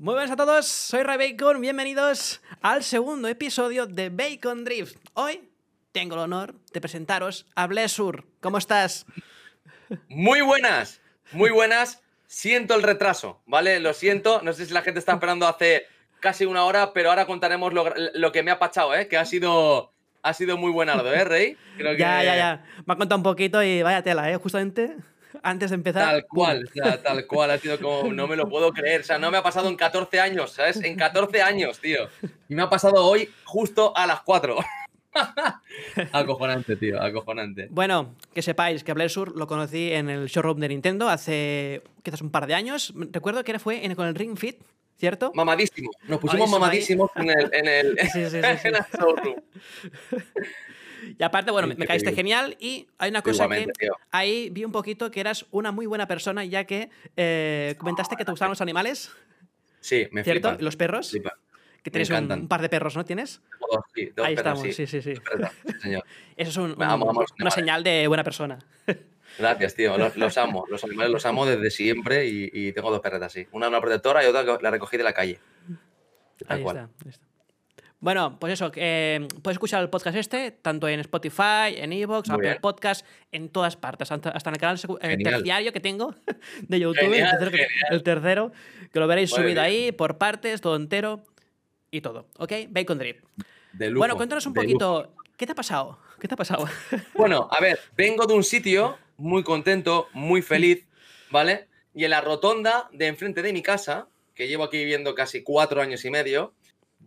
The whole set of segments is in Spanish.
Muy buenas a todos, soy Ray Bacon, bienvenidos al segundo episodio de Bacon Drift. Hoy tengo el honor de presentaros a Blessur. ¿Cómo estás? Muy buenas, muy buenas. Siento el retraso, ¿vale? Lo siento, no sé si la gente está esperando hace casi una hora, pero ahora contaremos lo, que me ha pachado, ¿eh? Que ha sido, ha sido muy buenardo, ¿eh, Rey? Creo que... Ya, ya, ya. Me ha contado un poquito y vaya tela, ¿eh? Justamente antes de empezar. Tal cual, tal cual, ha sido como, no me lo puedo creer, o sea, no me ha pasado en 14 años, ¿sabes? En 14 años, tío. Y me ha pasado hoy justo a las 4. acojonante, tío, acojonante. Bueno, que sepáis que Blessur lo conocí en el showroom de Nintendo hace quizás un par de años. Recuerdo que era, fue en, con el Ring Fit, ¿cierto? Mamadísimo. Nos pusimos mamadísimos en el, en el, sí, sí, sí, en el showroom. Y aparte, bueno, me caíste genial y hay una cosa que ahí vi un poquito que eras una muy buena persona ya que eh, comentaste que te gustaban los animales. Sí, me ¿Cierto? ¿Los perros? Que tienes un, par de perros, ¿no? ¿Tienes? Dos, sí, ahí estamos, sí, sí, sí. Eso es un, una señal de buena persona. Gracias, tío. Los, amo. Los animales los amo desde siempre y, tengo dos perretas, sí. Una una protectora y otra que la recogí de la calle. ahí Está, ahí está. Bueno, pues eso, eh, puedes escuchar el podcast este, tanto en Spotify, en Evox, Apple Podcast, en todas partes, hasta, en el canal terciario que tengo de YouTube, el, tercero, que, lo veréis subido ahí, por partes, todo entero y todo. ¿Ok? Bacon Drip. bueno, cuéntanos un poquito, ¿qué te ha pasado? ¿Qué te ha pasado? Bueno, a ver, vengo de un sitio muy contento, muy feliz, ¿vale? Y en la rotonda de enfrente de mi casa, que llevo aquí viviendo casi cuatro años y medio,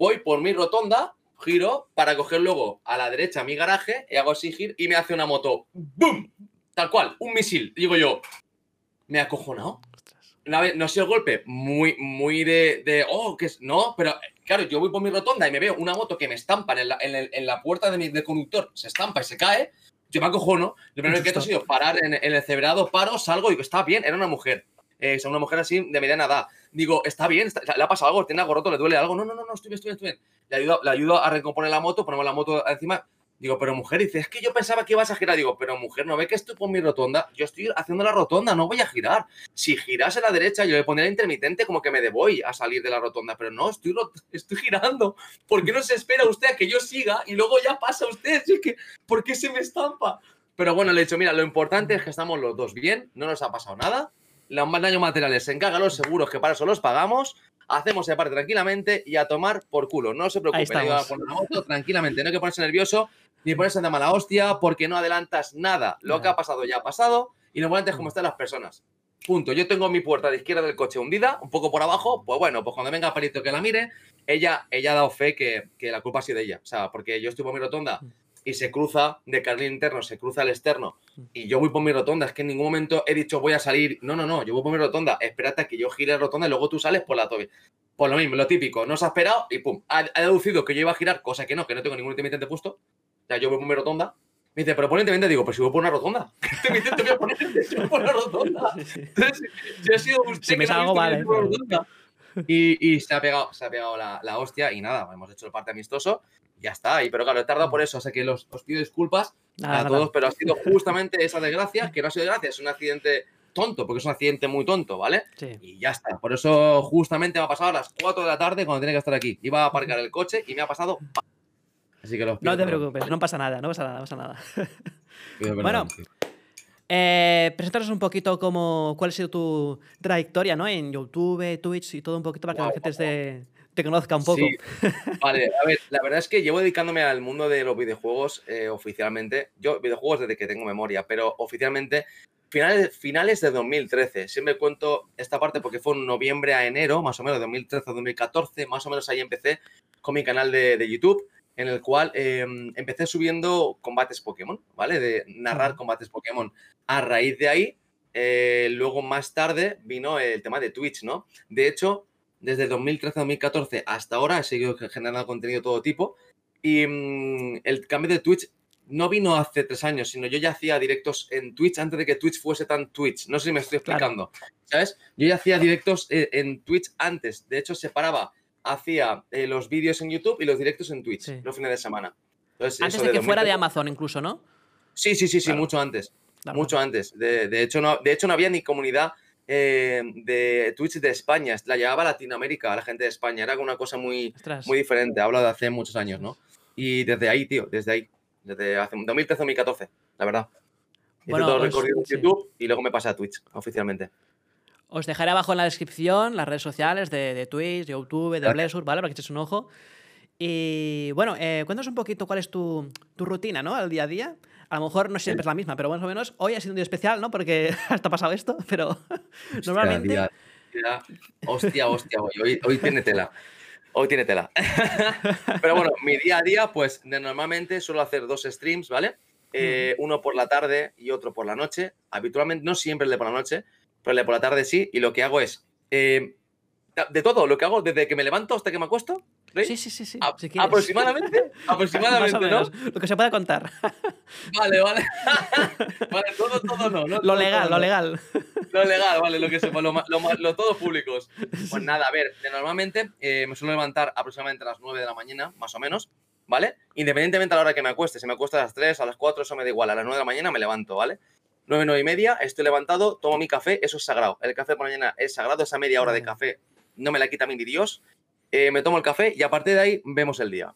voy por mi rotonda, giro para coger luego a la derecha mi garaje y hago así giro y me hace una moto. ¡Bum! Tal cual, un misil. Digo yo, me ha acojonado. no sé el golpe, muy, muy de, de, oh, que es, no, pero claro, yo voy por mi rotonda y me veo una moto que me estampa en la, en la puerta de mi conductor, se estampa y se cae, yo me acojono, lo primero que he hecho ha sido parar en, el cebrado, paro, salgo y digo, está bien, era una mujer, eh, es una mujer así de mediana edad, digo, está bien, le ha pasado algo, tiene algo roto, le duele algo. No, no, no, no, estoy bien, estoy bien, estoy bien. Le ayudo, le ayudo a recomponer la moto, ponemos la moto encima. Digo, pero mujer, dice, es que yo pensaba que ibas a girar. Digo, pero mujer, ¿no ve que estoy con mi rotonda? Yo estoy haciendo la rotonda, no voy a girar. Si giras a la derecha, yo le pondría intermitente como que me voy a salir de la rotonda, pero no, estoy, estoy girando. ¿Por qué no se espera usted a que yo siga y luego ya pasa usted? que, ¿Por qué se me estampa? Pero bueno, le he dicho, mira, lo importante es que estamos los dos bien, no nos ha pasado nada los daños materiales se encargan los seguros, que para eso los pagamos, hacemos ese parte tranquilamente y a tomar por culo. No se preocupe, a poner la moto tranquilamente, no hay que ponerse nervioso ni ponerse de mala hostia porque no adelantas nada. Lo que ha pasado ya ha pasado y lo importante es cómo están las personas. Punto. Yo tengo mi puerta de izquierda del coche hundida, un poco por abajo. Pues bueno, pues cuando venga el Perito que la mire, ella, ella ha dado fe que, que, la culpa ha sido de ella. O sea, porque yo estoy por mi rotonda y se cruza de carril interno, se cruza el externo y yo voy por mi rotonda, es que en ningún momento he dicho voy a salir, no, no, no, yo voy por mi rotonda, espérate a que yo gire la rotonda y luego tú sales por la tobe. Por lo mismo, lo típico, no se ha esperado y pum, ha, deducido que yo iba a girar, cosa que no, que no tengo ningún intermitente puesto, ya yo voy por mi rotonda, me dice, pero pon intermitente, digo, pues si voy por una rotonda, intermitente voy a poner, voy por una rotonda. Entonces, yo he sido usted si me salgo, vale. Y, y, se ha pegado, se ha pegado la, la hostia y nada, hemos hecho el parte amistoso ya está. ahí pero claro, he tardado por eso, así que los, os pido disculpas a todos, pero ha sido justamente esa desgracia, que no ha sido desgracia, es un accidente tonto, porque es un accidente muy tonto, ¿vale? Sí. Y ya está. Por eso justamente me ha pasado a las 4 de la tarde cuando tenía que estar aquí. Iba a aparcar el coche y me ha pasado... Así que los No te preocupes, no pasa nada, no pasa nada, no pasa nada. bueno, eh, presentaros un poquito como cuál ha sido tu trayectoria, ¿no? En YouTube, Twitch y todo un poquito para que la gente esté te conozca un poco. Vale, a ver, la verdad es que llevo dedicándome al mundo de los videojuegos eh, oficialmente. Yo, videojuegos desde que tengo memoria, pero oficialmente finales, finales de 2013. Siempre cuento esta parte porque fue en noviembre a enero, más o menos, 2013-2014, más o menos ahí empecé con mi canal de, YouTube, en el cual em, empecé subiendo combates Pokémon, ¿vale? De narrar combates Pokémon. A raíz de ahí, eh, luego más tarde vino el tema de Twitch, ¿no? De hecho, desde 2013-2014 hasta ahora he seguido generando contenido de todo tipo. Y mm, el cambio de Twitch no vino hace tres años, sino yo ya hacía directos en Twitch antes de que Twitch fuese tan Twitch. No sé si me estoy explicando. ¿Sabes? Yo ya hacía directos eh, en Twitch antes. De hecho, separaba, hacía eh, los vídeos en YouTube y los directos en Twitch los fines de semana. antes de que fuera de Amazon incluso, ¿no? Sí, sí, sí, sí, mucho antes. Mucho antes. De, hecho, no, de hecho, no había ni comunidad eh, de Twitch de España, la llevaba a Latinoamérica, a la gente de España. Era una cosa muy, muy diferente. Hablo de hace muchos años, ¿no? Y desde ahí, tío, desde ahí. Desde hace 2013-2014, la verdad. Hice todo el recorrido en YouTube y luego me pasé a Twitch oficialmente. Os dejaré abajo en la descripción las redes sociales de, de Twitch, de YouTube, de Blessur, ¿vale? Para que echéis un ojo. Y bueno, eh, cuéntanos un poquito cuál es tu, tu rutina, ¿no? Al día a día. A lo mejor no siempre es la misma, pero más o menos hoy ha sido un día especial, ¿no? Porque hasta ha pasado esto, pero normalmente. hostia, hostia, hoy, hoy tiene tela. Hoy tiene tela. pero bueno, mi día a día, pues normalmente suelo hacer dos streams, ¿vale? Eh, uno por la tarde y otro por la noche. Habitualmente, no siempre el de por la noche, pero el de por la tarde sí. Y lo que hago es, eh, de todo, lo que hago desde que me levanto hasta que me acuesto, Sí, sí, sí. sí. aproximadamente, aproximadamente, ¿no? Lo que se pueda contar. Vale, vale. vale, todo, todo no. lo legal, lo legal. Lo legal, vale, lo que sepa, lo, lo, todos públicos. Pues nada, a ver, normalmente eh, me suelo levantar aproximadamente a las 9 de la mañana, más o menos, ¿vale? Independientemente a la hora que me acueste, si me acuesto a las 3, a las 4, eso me da igual, a las 9 de la mañana me levanto, ¿vale? 9, 9 y media, estoy levantado, tomo mi café, eso es sagrado. El café por la mañana es sagrado, esa media hora de café no me la quita ni Dios. Eh, me tomo el café y a partir de ahí vemos el día.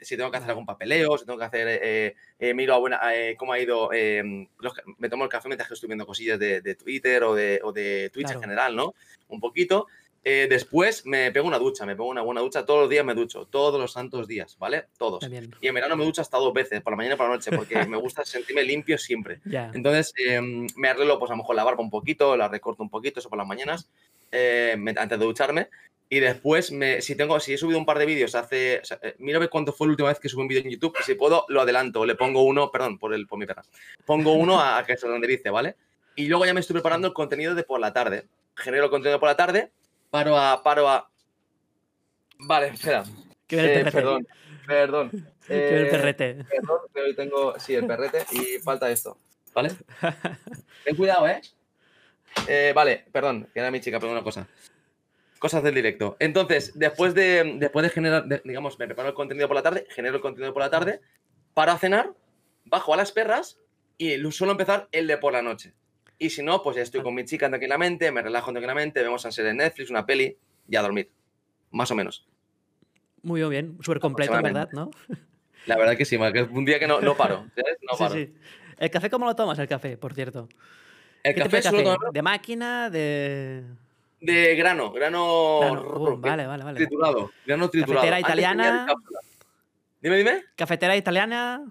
si tengo que hacer algún papeleo, si tengo que hacer, eh, eh, miro a buena, cómo ha ido, me tomo el café mientras que estoy viendo cosillas de, Twitter o de, o de Twitch en general, ¿no? Un poquito. después me pego una ducha, me pego una buena ducha, todos los días me ducho, todos los santos días, ¿vale? Todos. Y en verano me ducho hasta dos veces, por la mañana y por la noche, porque me gusta sentirme limpio siempre. Entonces em, me arreglo, pues a lo mejor la barba un poquito, la recorto un poquito, eso por las mañanas, antes de ducharme. Y después, me, si tengo, si he subido un par de vídeos hace. O eh, mira cuándo fue la última vez que subí un vídeo en YouTube. Si puedo, lo adelanto. Le pongo uno, perdón, por, el, por mi perra. Pongo uno a, que se renderice, ¿vale? Y luego ya me estoy preparando el contenido de por la tarde. Genero el contenido por la tarde. Paro a. Paro a. Vale, espera. Eh, perdón, perdón. el eh, perrete. Perdón, que hoy tengo. Sí, el perrete. Y falta esto. ¿Vale? Ten cuidado, ¿eh? ¿Eh? Vale, perdón, que era mi chica, pero una cosa. Cosas del directo. Entonces, después de, después de generar, digamos, me preparo el contenido por la tarde, genero el contenido por la tarde, para cenar, bajo a las perras y suelo empezar el de por la noche. Y si no, pues ya estoy con mi chica tranquilamente, me relajo tranquilamente, vemos a serie de Netflix, una peli y a dormir. Más o menos. Muy bien, súper completo, ¿verdad? ¿no? La verdad que sí, un día que no, no paro. No paro. Sí, ¿El café cómo lo tomas, el café, por cierto? El café, café? ¿De máquina? ¿De...? De grano, grano, vale, vale, vale. triturado. Grano triturado. Cafetera italiana. Dime, dime. Cafetera italiana.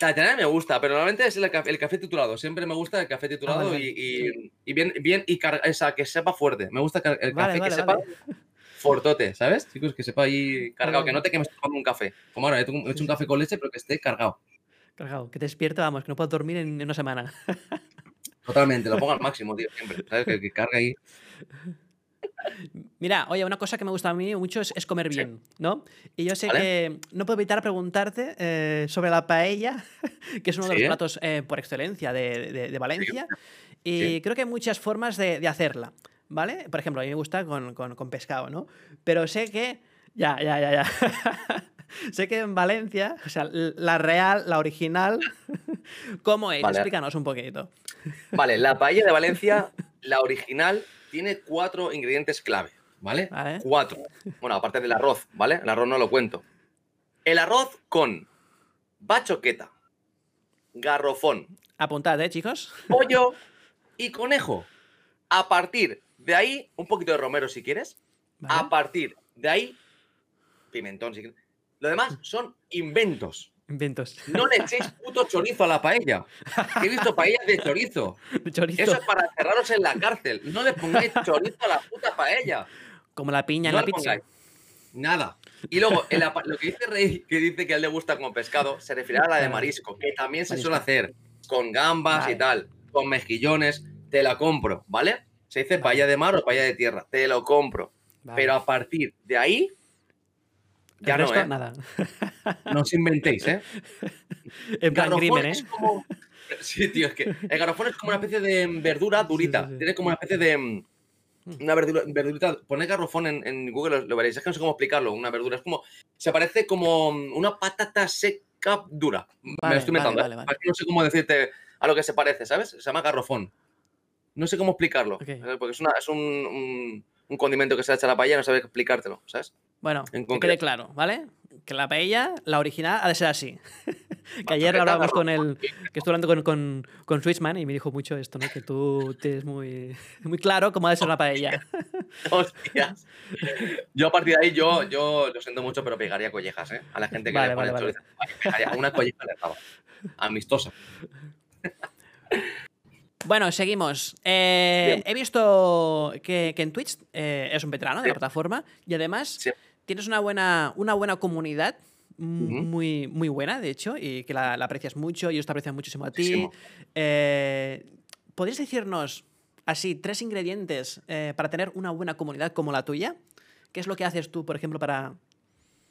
La italiana me gusta, pero normalmente es el café, el café triturado. Siempre me gusta el café triturado ah, y, y, bien, bien y esa, que sepa fuerte. Me gusta el café que sepa fortote, ¿sabes? Chicos, que sepa ahí cargado, que no te quemes tomando un café. Como ahora, he hecho un café con leche, pero que esté cargado. Cargado, que te despierta, vamos, que no puedo dormir en una semana. Totalmente, lo pongo al máximo, tío, siempre. ¿Sabes? Que, que carga ahí. Mira, oye, una cosa que me gusta a mí mucho es, comer bien, ¿no? Y yo sé que no puedo evitar preguntarte eh, sobre la paella, que es uno de los platos eh, por excelencia de, Valencia. Y creo que hay muchas formas de, hacerla, ¿vale? Por ejemplo, a mí me gusta con, pescado, ¿no? Pero sé que... Ya, ya, ya, ya. sé que en Valencia, o sea, la real, la original, ¿cómo es? Explícanos un poquito. Vale, la paella de Valencia, la original, tiene cuatro ingredientes clave, ¿vale? Cuatro. Bueno, aparte del arroz, ¿vale? El arroz no lo cuento. El arroz con bachoqueta, garrofón. Apuntad, ¿eh, chicos? Pollo y conejo. A partir de ahí, un poquito de romero si quieres. A partir de ahí, pimentón si quieres. Lo demás son inventos. No le echéis puto chorizo a la paella. He visto paellas de chorizo. Eso es para encerraros en la cárcel. No le pongáis chorizo a la puta paella. Como la piña en la pizza. Nada. Y luego, lo que dice Rey, que dice que a él le gusta como pescado, se refiere a la de marisco, que también se suele hacer con gambas y tal, con mejillones. Te la compro, ¿vale? Se dice paella de mar o paella de tierra. Te lo compro. Pero a partir de ahí, ya no, ¿eh? nada. No os inventéis, ¿eh? En plan crimen, ¿eh? Sí, tío, es que el garrofón es como una especie de verdura durita. Tiene como una especie de. Mm, una verdura, verdurita. Poned garrofón en, Google, lo, veréis. Es que no sé cómo explicarlo. Una verdura. Es como. Se parece como una patata seca dura. Me lo estoy inventando. ¿eh? no sé cómo decirte a lo que se parece, ¿sabes? Se llama garrofón. No sé cómo explicarlo. Porque es, una, es un, un, condimento que se ha hecho a la paella, no sabes explicártelo, ¿sabes? Bueno, que quede claro, ¿vale? Que la paella, la original, ha de ser así. que ayer hablábamos con el. que estuve hablando con, con, con, Switchman y me dijo mucho esto, ¿no? Que tú tienes muy, muy claro cómo ha de ser la paella. Hostias. Yo a partir de ahí, yo, yo lo siento mucho, pero pegaría collejas, ¿eh? A la gente que le pone vale, Pegaría una colleja le daba. Amistosa. Bueno, seguimos. Eh, he visto que, en Twitch eh, es un veterano de la plataforma y además tienes una buena, una buena comunidad muy, muy buena, de hecho, y que la, aprecias mucho, y ellos te aprecian muchísimo a ti. Eh, ¿Podrías decirnos así tres ingredientes eh, para tener una buena comunidad como la tuya? ¿Qué es lo que haces tú, por ejemplo, para...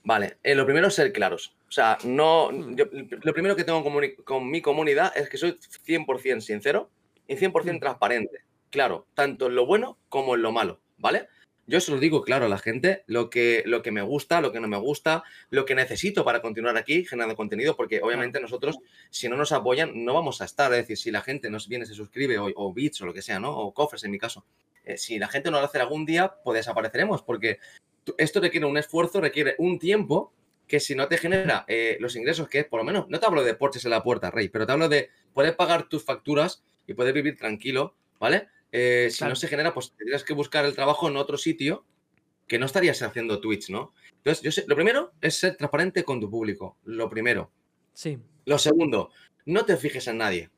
Vale, eh, lo primero es ser claros. O sea, no. Hmm. lo primero que tengo con, mi comunidad es que soy 100% sincero y 100% hmm. transparente. Claro, tanto en lo bueno como en lo malo, ¿vale? Yo se lo digo claro a la gente, lo que, lo que me gusta, lo que no me gusta, lo que necesito para continuar aquí generando contenido, porque obviamente nosotros, si no nos apoyan, no vamos a estar. Es decir, si la gente nos viene, se suscribe, o, o Bits o lo que sea, ¿no? O Cofres en mi caso. Eh, si la gente no lo hace algún día, pues desapareceremos, porque esto requiere un esfuerzo, requiere un tiempo que si no te genera eh, los ingresos que es, por lo menos, no te hablo de porches en la puerta, Rey, pero te hablo de poder pagar tus facturas y poder vivir tranquilo, ¿vale? Eh, si no se genera, pues tendrías que buscar el trabajo en otro sitio que no estarías haciendo Twitch, ¿no? Entonces, yo sé, lo primero es ser transparente con tu público. Lo primero. Sí. Lo segundo, no te fijes en nadie.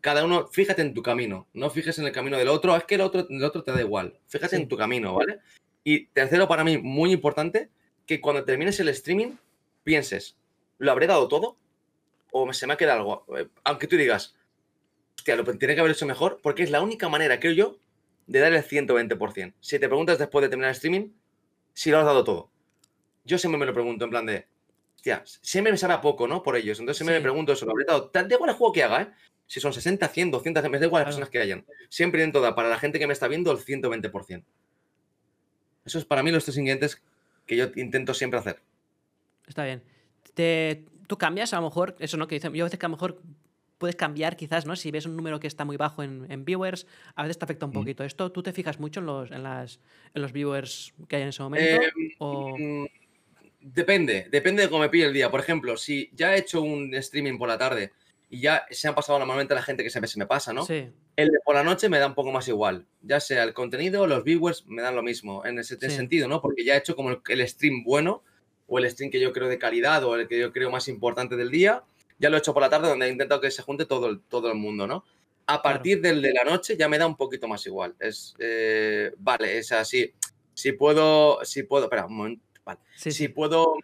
Cada uno, fíjate en tu camino. No fijes en el camino del otro. Es que el otro, el otro te da igual. Fíjate en tu camino, ¿vale? Y tercero, para mí, muy importante, que cuando termines el streaming, pienses, ¿lo habré dado todo? ¿O se me ha quedado algo? Eh, aunque tú digas, hostia, lo tiene que haber hecho mejor, porque es la única manera, creo yo, de dar el 120%. Si te preguntas después de terminar el streaming, si lo has dado todo. Yo siempre me lo pregunto en plan de, hostia, siempre me sabe a poco, ¿no? Por ellos. Entonces siempre me pregunto eso, lo habré dado. Da igual el juego que haga, ¿eh? Si son 60, 100, 200, me da igual las personas que hayan. Siempre intento dar para la gente que me está viendo el 120%. Eso es para mí los tres ingredientes que yo intento siempre hacer. Está bien. Te, tú cambias a lo mejor, eso no que dicen, yo a veces que a lo mejor puedes cambiar quizás, ¿no? Si ves un número que está muy bajo en, viewers, a veces te afecta un mm. poquito. ¿Esto tú te fijas mucho en los, en las, en los viewers que hay en ese momento? Em, mm, depende, depende de cómo me pille el día. Por ejemplo, si ya he hecho un streaming por la tarde y ya se han pasado normalmente la gente que se me, se me pasa, ¿no? Sí. El de por la noche me da un poco más igual. Ya sea el contenido, los viewers me dan lo mismo, en ese sentido, ¿no? Porque ya he hecho como el, el stream bueno o el stream que yo creo de calidad o el que yo creo más importante del día ya lo he hecho por la tarde donde he intentado que se junte todo el, todo el mundo, ¿no? A partir del de la noche ya me da un poquito más igual. Es, eh, vale, es así. Si puedo, si puedo, espera, un momento, vale. si puedo,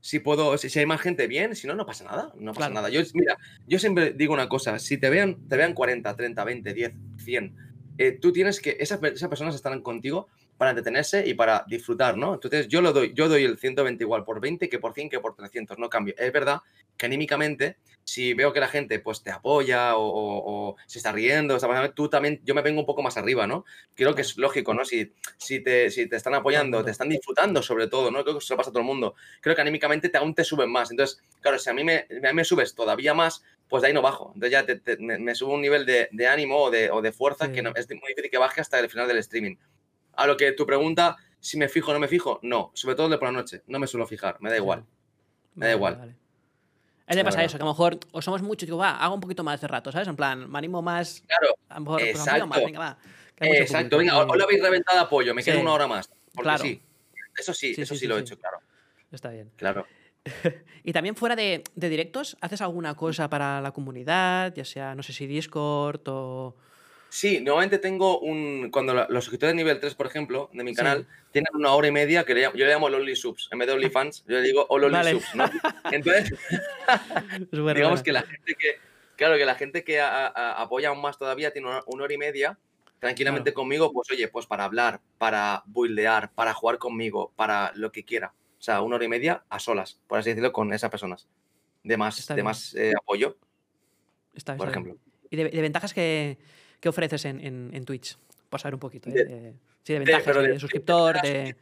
si puedo, si, hay más gente, bien, si no, no pasa nada, no pasa nada. Yo, mira, yo siempre digo una cosa, si te vean, te vean 40, 30, 20, 10, 100, tú tienes que, esas, esas personas estarán contigo para entretenerse y para disfrutar, ¿no? Entonces yo lo doy, yo doy el 120 igual por 20 que por 100 que por 300, no cambio. Es verdad que anímicamente, si veo que la gente pues te apoya o, se está riendo, tú también, yo me vengo un poco más arriba, ¿no? Creo que es lógico, ¿no? Si, si, te, si te están apoyando, te están disfrutando sobre todo, ¿no? Creo que eso pasa a todo el mundo. Creo que anímicamente te, aún te suben más. Entonces, claro, si a mí me, a mí me subes todavía más, pues de ahí no bajo. Entonces ya me, subo un nivel de, ánimo o de, o de fuerza que no, es muy difícil que baje hasta el final del streaming. A lo que tu pregunta, si me fijo o no me fijo, no. Sobre todo de por la noche. No me suelo fijar, me da igual. Me da igual. Vale. A le pasa eso, que a lo mejor o somos muchos, digo, va, hago un poquito más de rato, ¿sabes? En plan, me animo más. Claro. A lo mejor pues, exacto. más, venga, va. Exacto, venga, hoy lo habéis reventado apoyo, me quedo una hora más. Porque claro. sí. Eso sí, eso sí, lo he hecho, claro. Está bien. Claro. y también fuera de, de, directos, ¿haces alguna cosa para la comunidad? Ya sea, no sé si Discord o Sí, normalmente tengo un. Cuando los suscriptores de nivel 3, por ejemplo, de mi canal, tienen una hora y media que yo le llamo Only Subs. En vez de OnlyFans, yo le digo Only Subs. ¿no? Entonces, digamos que la gente que. Claro, que la gente que apoya aún más todavía tiene una, hora y media tranquilamente conmigo, pues oye, pues para hablar, para buildear, para jugar conmigo, para lo que quiera. O sea, una hora y media a solas, por así decirlo, con esas personas. De más, de más eh, apoyo. Está por ejemplo. ¿Y de ventajas que, ¿Qué ofreces en, en, Twitch? Por saber un poquito. ¿eh? sí, de ventajas, de, suscriptor, de,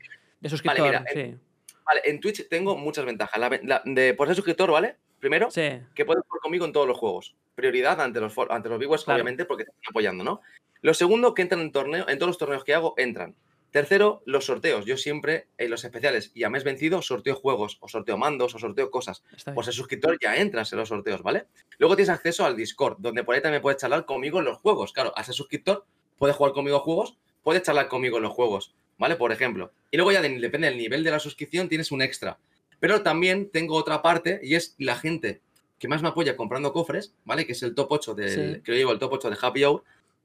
suscriptor. Vale, sí. vale, en Twitch tengo muchas ventajas. de, por ser suscriptor, ¿vale? Primero, que puedes jugar conmigo en todos los juegos. Prioridad ante los, ante los viewers, obviamente, porque te están apoyando, ¿no? Lo segundo, que entran en torneo, en todos los torneos que hago, entran. Tercero, los sorteos. Yo siempre, en los especiales y a mes vencido, sorteo juegos, o sorteo mandos, o sorteo cosas. Por ser suscriptor ya entras en los sorteos, ¿vale? Luego tienes acceso al Discord, donde por ahí también puedes charlar conmigo en los juegos. Claro, al ser suscriptor, puedes jugar conmigo a juegos, puedes charlar conmigo en los juegos, ¿vale? Por ejemplo. Y luego ya depende del nivel de la suscripción, tienes un extra. Pero también tengo otra parte y es la gente que más me apoya comprando cofres, ¿vale? Que es el top 8 del, que yo llevo el top 8 de Happy Hour.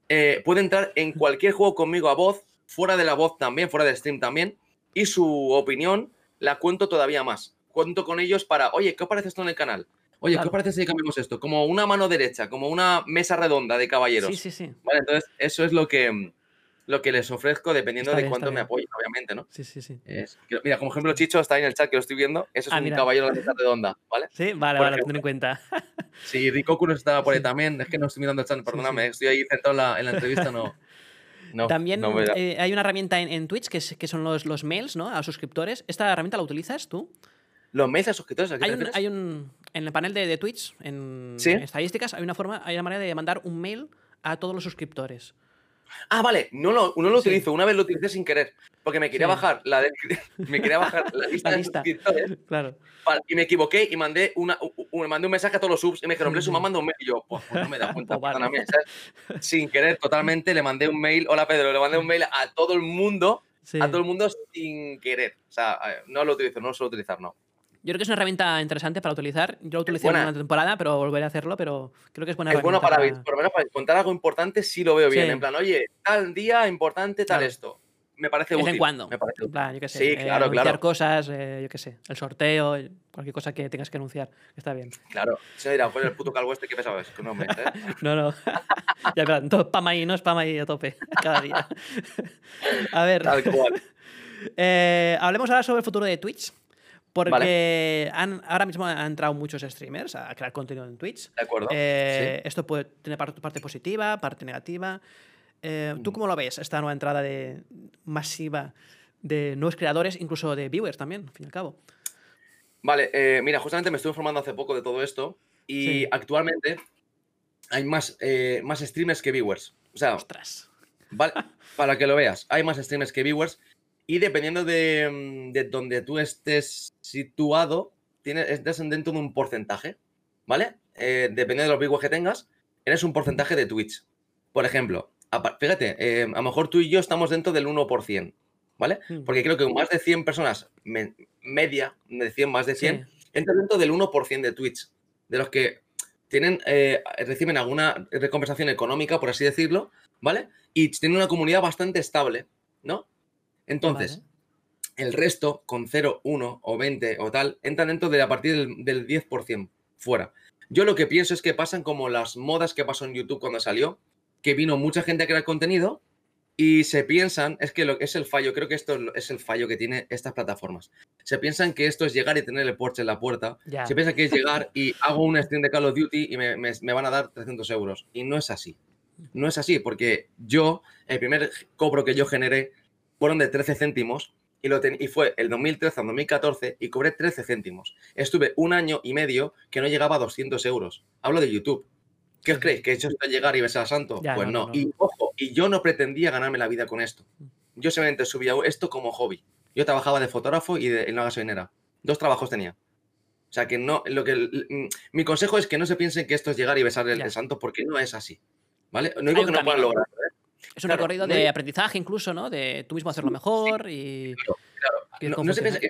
Eh, puede entrar en cualquier juego conmigo a voz fuera de la voz también, fuera del stream también, y su opinión la cuento todavía más. Cuento con ellos para, oye, ¿qué parece esto en el canal? Oye, ¿qué parece si cambiamos esto? Como una mano derecha, como una mesa redonda de caballeros. Sí, sí, sí. Vale, entonces eso es lo que, lo que les ofrezco dependiendo de cuánto me apoyen, obviamente, ¿no? Sí, sí, sí. mira, como ejemplo, Chicho está ahí en el chat que lo estoy viendo. Eso es ah, un caballero de mesa redonda, ¿vale? Sí, vale, vale, ten en cuenta. Sí, Rikoku nos estaba por ahí también. Es que no estoy mirando el chat, perdóname. Estoy ahí sentado en la, en la entrevista, no. También eh, hay una herramienta en, Twitch que, que son los, los, mails ¿no? a suscriptores. ¿Esta herramienta la utilizas tú? ¿Los mails a suscriptores? hay, un, hay un, en el panel de, Twitch, en, estadísticas, hay una forma, hay una manera de mandar un mail a todos los suscriptores. Ah, vale, no lo, no lo utilizo. Una vez lo utilicé sin querer. Porque me quería bajar la me quería bajar la lista, de suscriptores. Claro. y me equivoqué y mandé una, mandé un mensaje a todos los subs y me dijeron, su manda un mail. Y yo, pues, pues, no me da cuenta, pues Sin querer, totalmente, le mandé un mail. Hola Pedro, le mandé un mail a todo el mundo. A todo el mundo sin querer. O sea, no lo utilizo, no lo suelo utilizar, no. Yo creo que es una herramienta interesante para utilizar. Yo lo utilicé en una temporada, pero volveré a hacerlo, pero creo que es buena es bueno para, por lo menos para contar algo importante sí lo veo bien. En plan, oye, tal día importante, tal esto. Me parece útil. De en cuando. Me parece en plan, yo qué sé. Sí, eh, claro, anunciar cosas, eh, yo qué sé. El sorteo, cualquier cosa que tengas que anunciar. Está bien. Claro. Se dirá, pues el puto calvo este que pesabas. Que no, ¿eh? no, no. ya, pero todo spam ahí, no spam ahí a tope. Cada día. a ver. Tal cual. Eh, hablemos ahora sobre el futuro de Twitch. Porque ahora mismo han entrado muchos streamers a crear contenido en Twitch. De acuerdo. Eh, esto puede tener parte positiva, parte negativa. Eh, ¿Tú mm. cómo lo ves, esta nueva entrada de, masiva de nuevos creadores, incluso de viewers también, al fin y al cabo? Vale, eh, mira, justamente me estuve informando hace poco de todo esto y actualmente hay más, más streamers que viewers. O sea, Ostras. Vale, para que lo veas, hay más streamers que viewers y dependiendo de, mm, de donde tú estés situado, tienes, estás dentro de un porcentaje, ¿vale? Eh, dependiendo de los viewers que tengas, eres un porcentaje de Twitch. Por ejemplo, fíjate, eh, a lo mejor tú y yo estamos dentro del 1%, ¿vale? Hmm. Porque creo que más de 100 personas, media de 100, más de 100, entran dentro del 1% de Twitch, de los que tienen, eh, reciben alguna recompensación económica, por así decirlo, ¿vale? Y tienen una comunidad bastante estable, ¿no? Entonces, el resto, con 0, 1 o 20 o tal, entran dentro de a partir del, 10% fuera. Yo lo que pienso es que pasan como las modas que pasó en YouTube cuando salió, que vino mucha gente a crear contenido y se piensan, es que lo, es el fallo, creo que esto es el fallo que tiene estas plataformas. Se piensan que esto es llegar y tener el Porsche en la puerta. Se piensa que es llegar y hago un stream de Call of Duty y me, me, van a dar 300 euros. Y no es así. No es así, porque yo, el primer cobro que yo generé fueron de 13 céntimos y, lo y fue el 2013 al 2014 y cobré 13 céntimos. Estuve un año y medio que no llegaba a 200 euros. Hablo de YouTube. ¿Qué os creéis? ¿Que he hecho esto llegar y besar a santo? pues no, Y ojo, y yo no pretendía ganarme la vida con esto. Mm. Yo simplemente subía esto como hobby. Yo trabajaba de fotógrafo y de, en la gasolinera. Dos trabajos tenía. O sea que no, lo que mm, mi consejo es que no se piensen que esto es llegar y besar el, santo porque no es así. ¿Vale? No digo que no puedan lograr. Es un recorrido de aprendizaje incluso, ¿no? De tú mismo hacerlo mejor y... Claro, No, se piensa que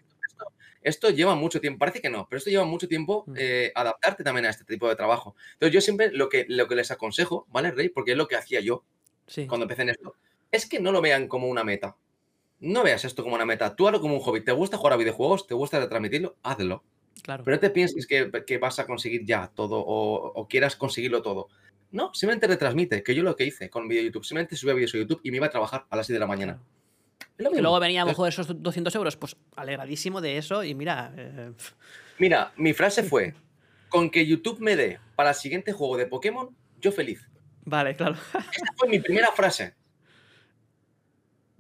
esto, lleva mucho tiempo, parece que no, pero esto lleva mucho tiempo mm. eh, adaptarte también a este tipo de trabajo. Entonces yo siempre lo que, lo que les aconsejo, ¿vale, Rey? Porque es lo que hacía yo cuando empecé en esto, es que no lo vean como una meta. No veas esto como una meta, tú hazlo como un hobby. ¿Te gusta jugar a videojuegos? ¿Te gusta retransmitirlo? Hazlo. Claro. Pero no te pienses que, vas a conseguir ya todo o, o quieras conseguirlo todo. No, simplemente retransmite, que yo lo que hice con vídeo YouTube, simplemente subía vídeos a YouTube y me iba a trabajar a las 6 de la mañana. Y luego venía a de esos 200 euros, pues alegradísimo de eso y mira... Eh, mira, mi frase fue, con que YouTube me dé para el siguiente juego de Pokémon, yo feliz. Vale, claro. Esa fue mi primera frase.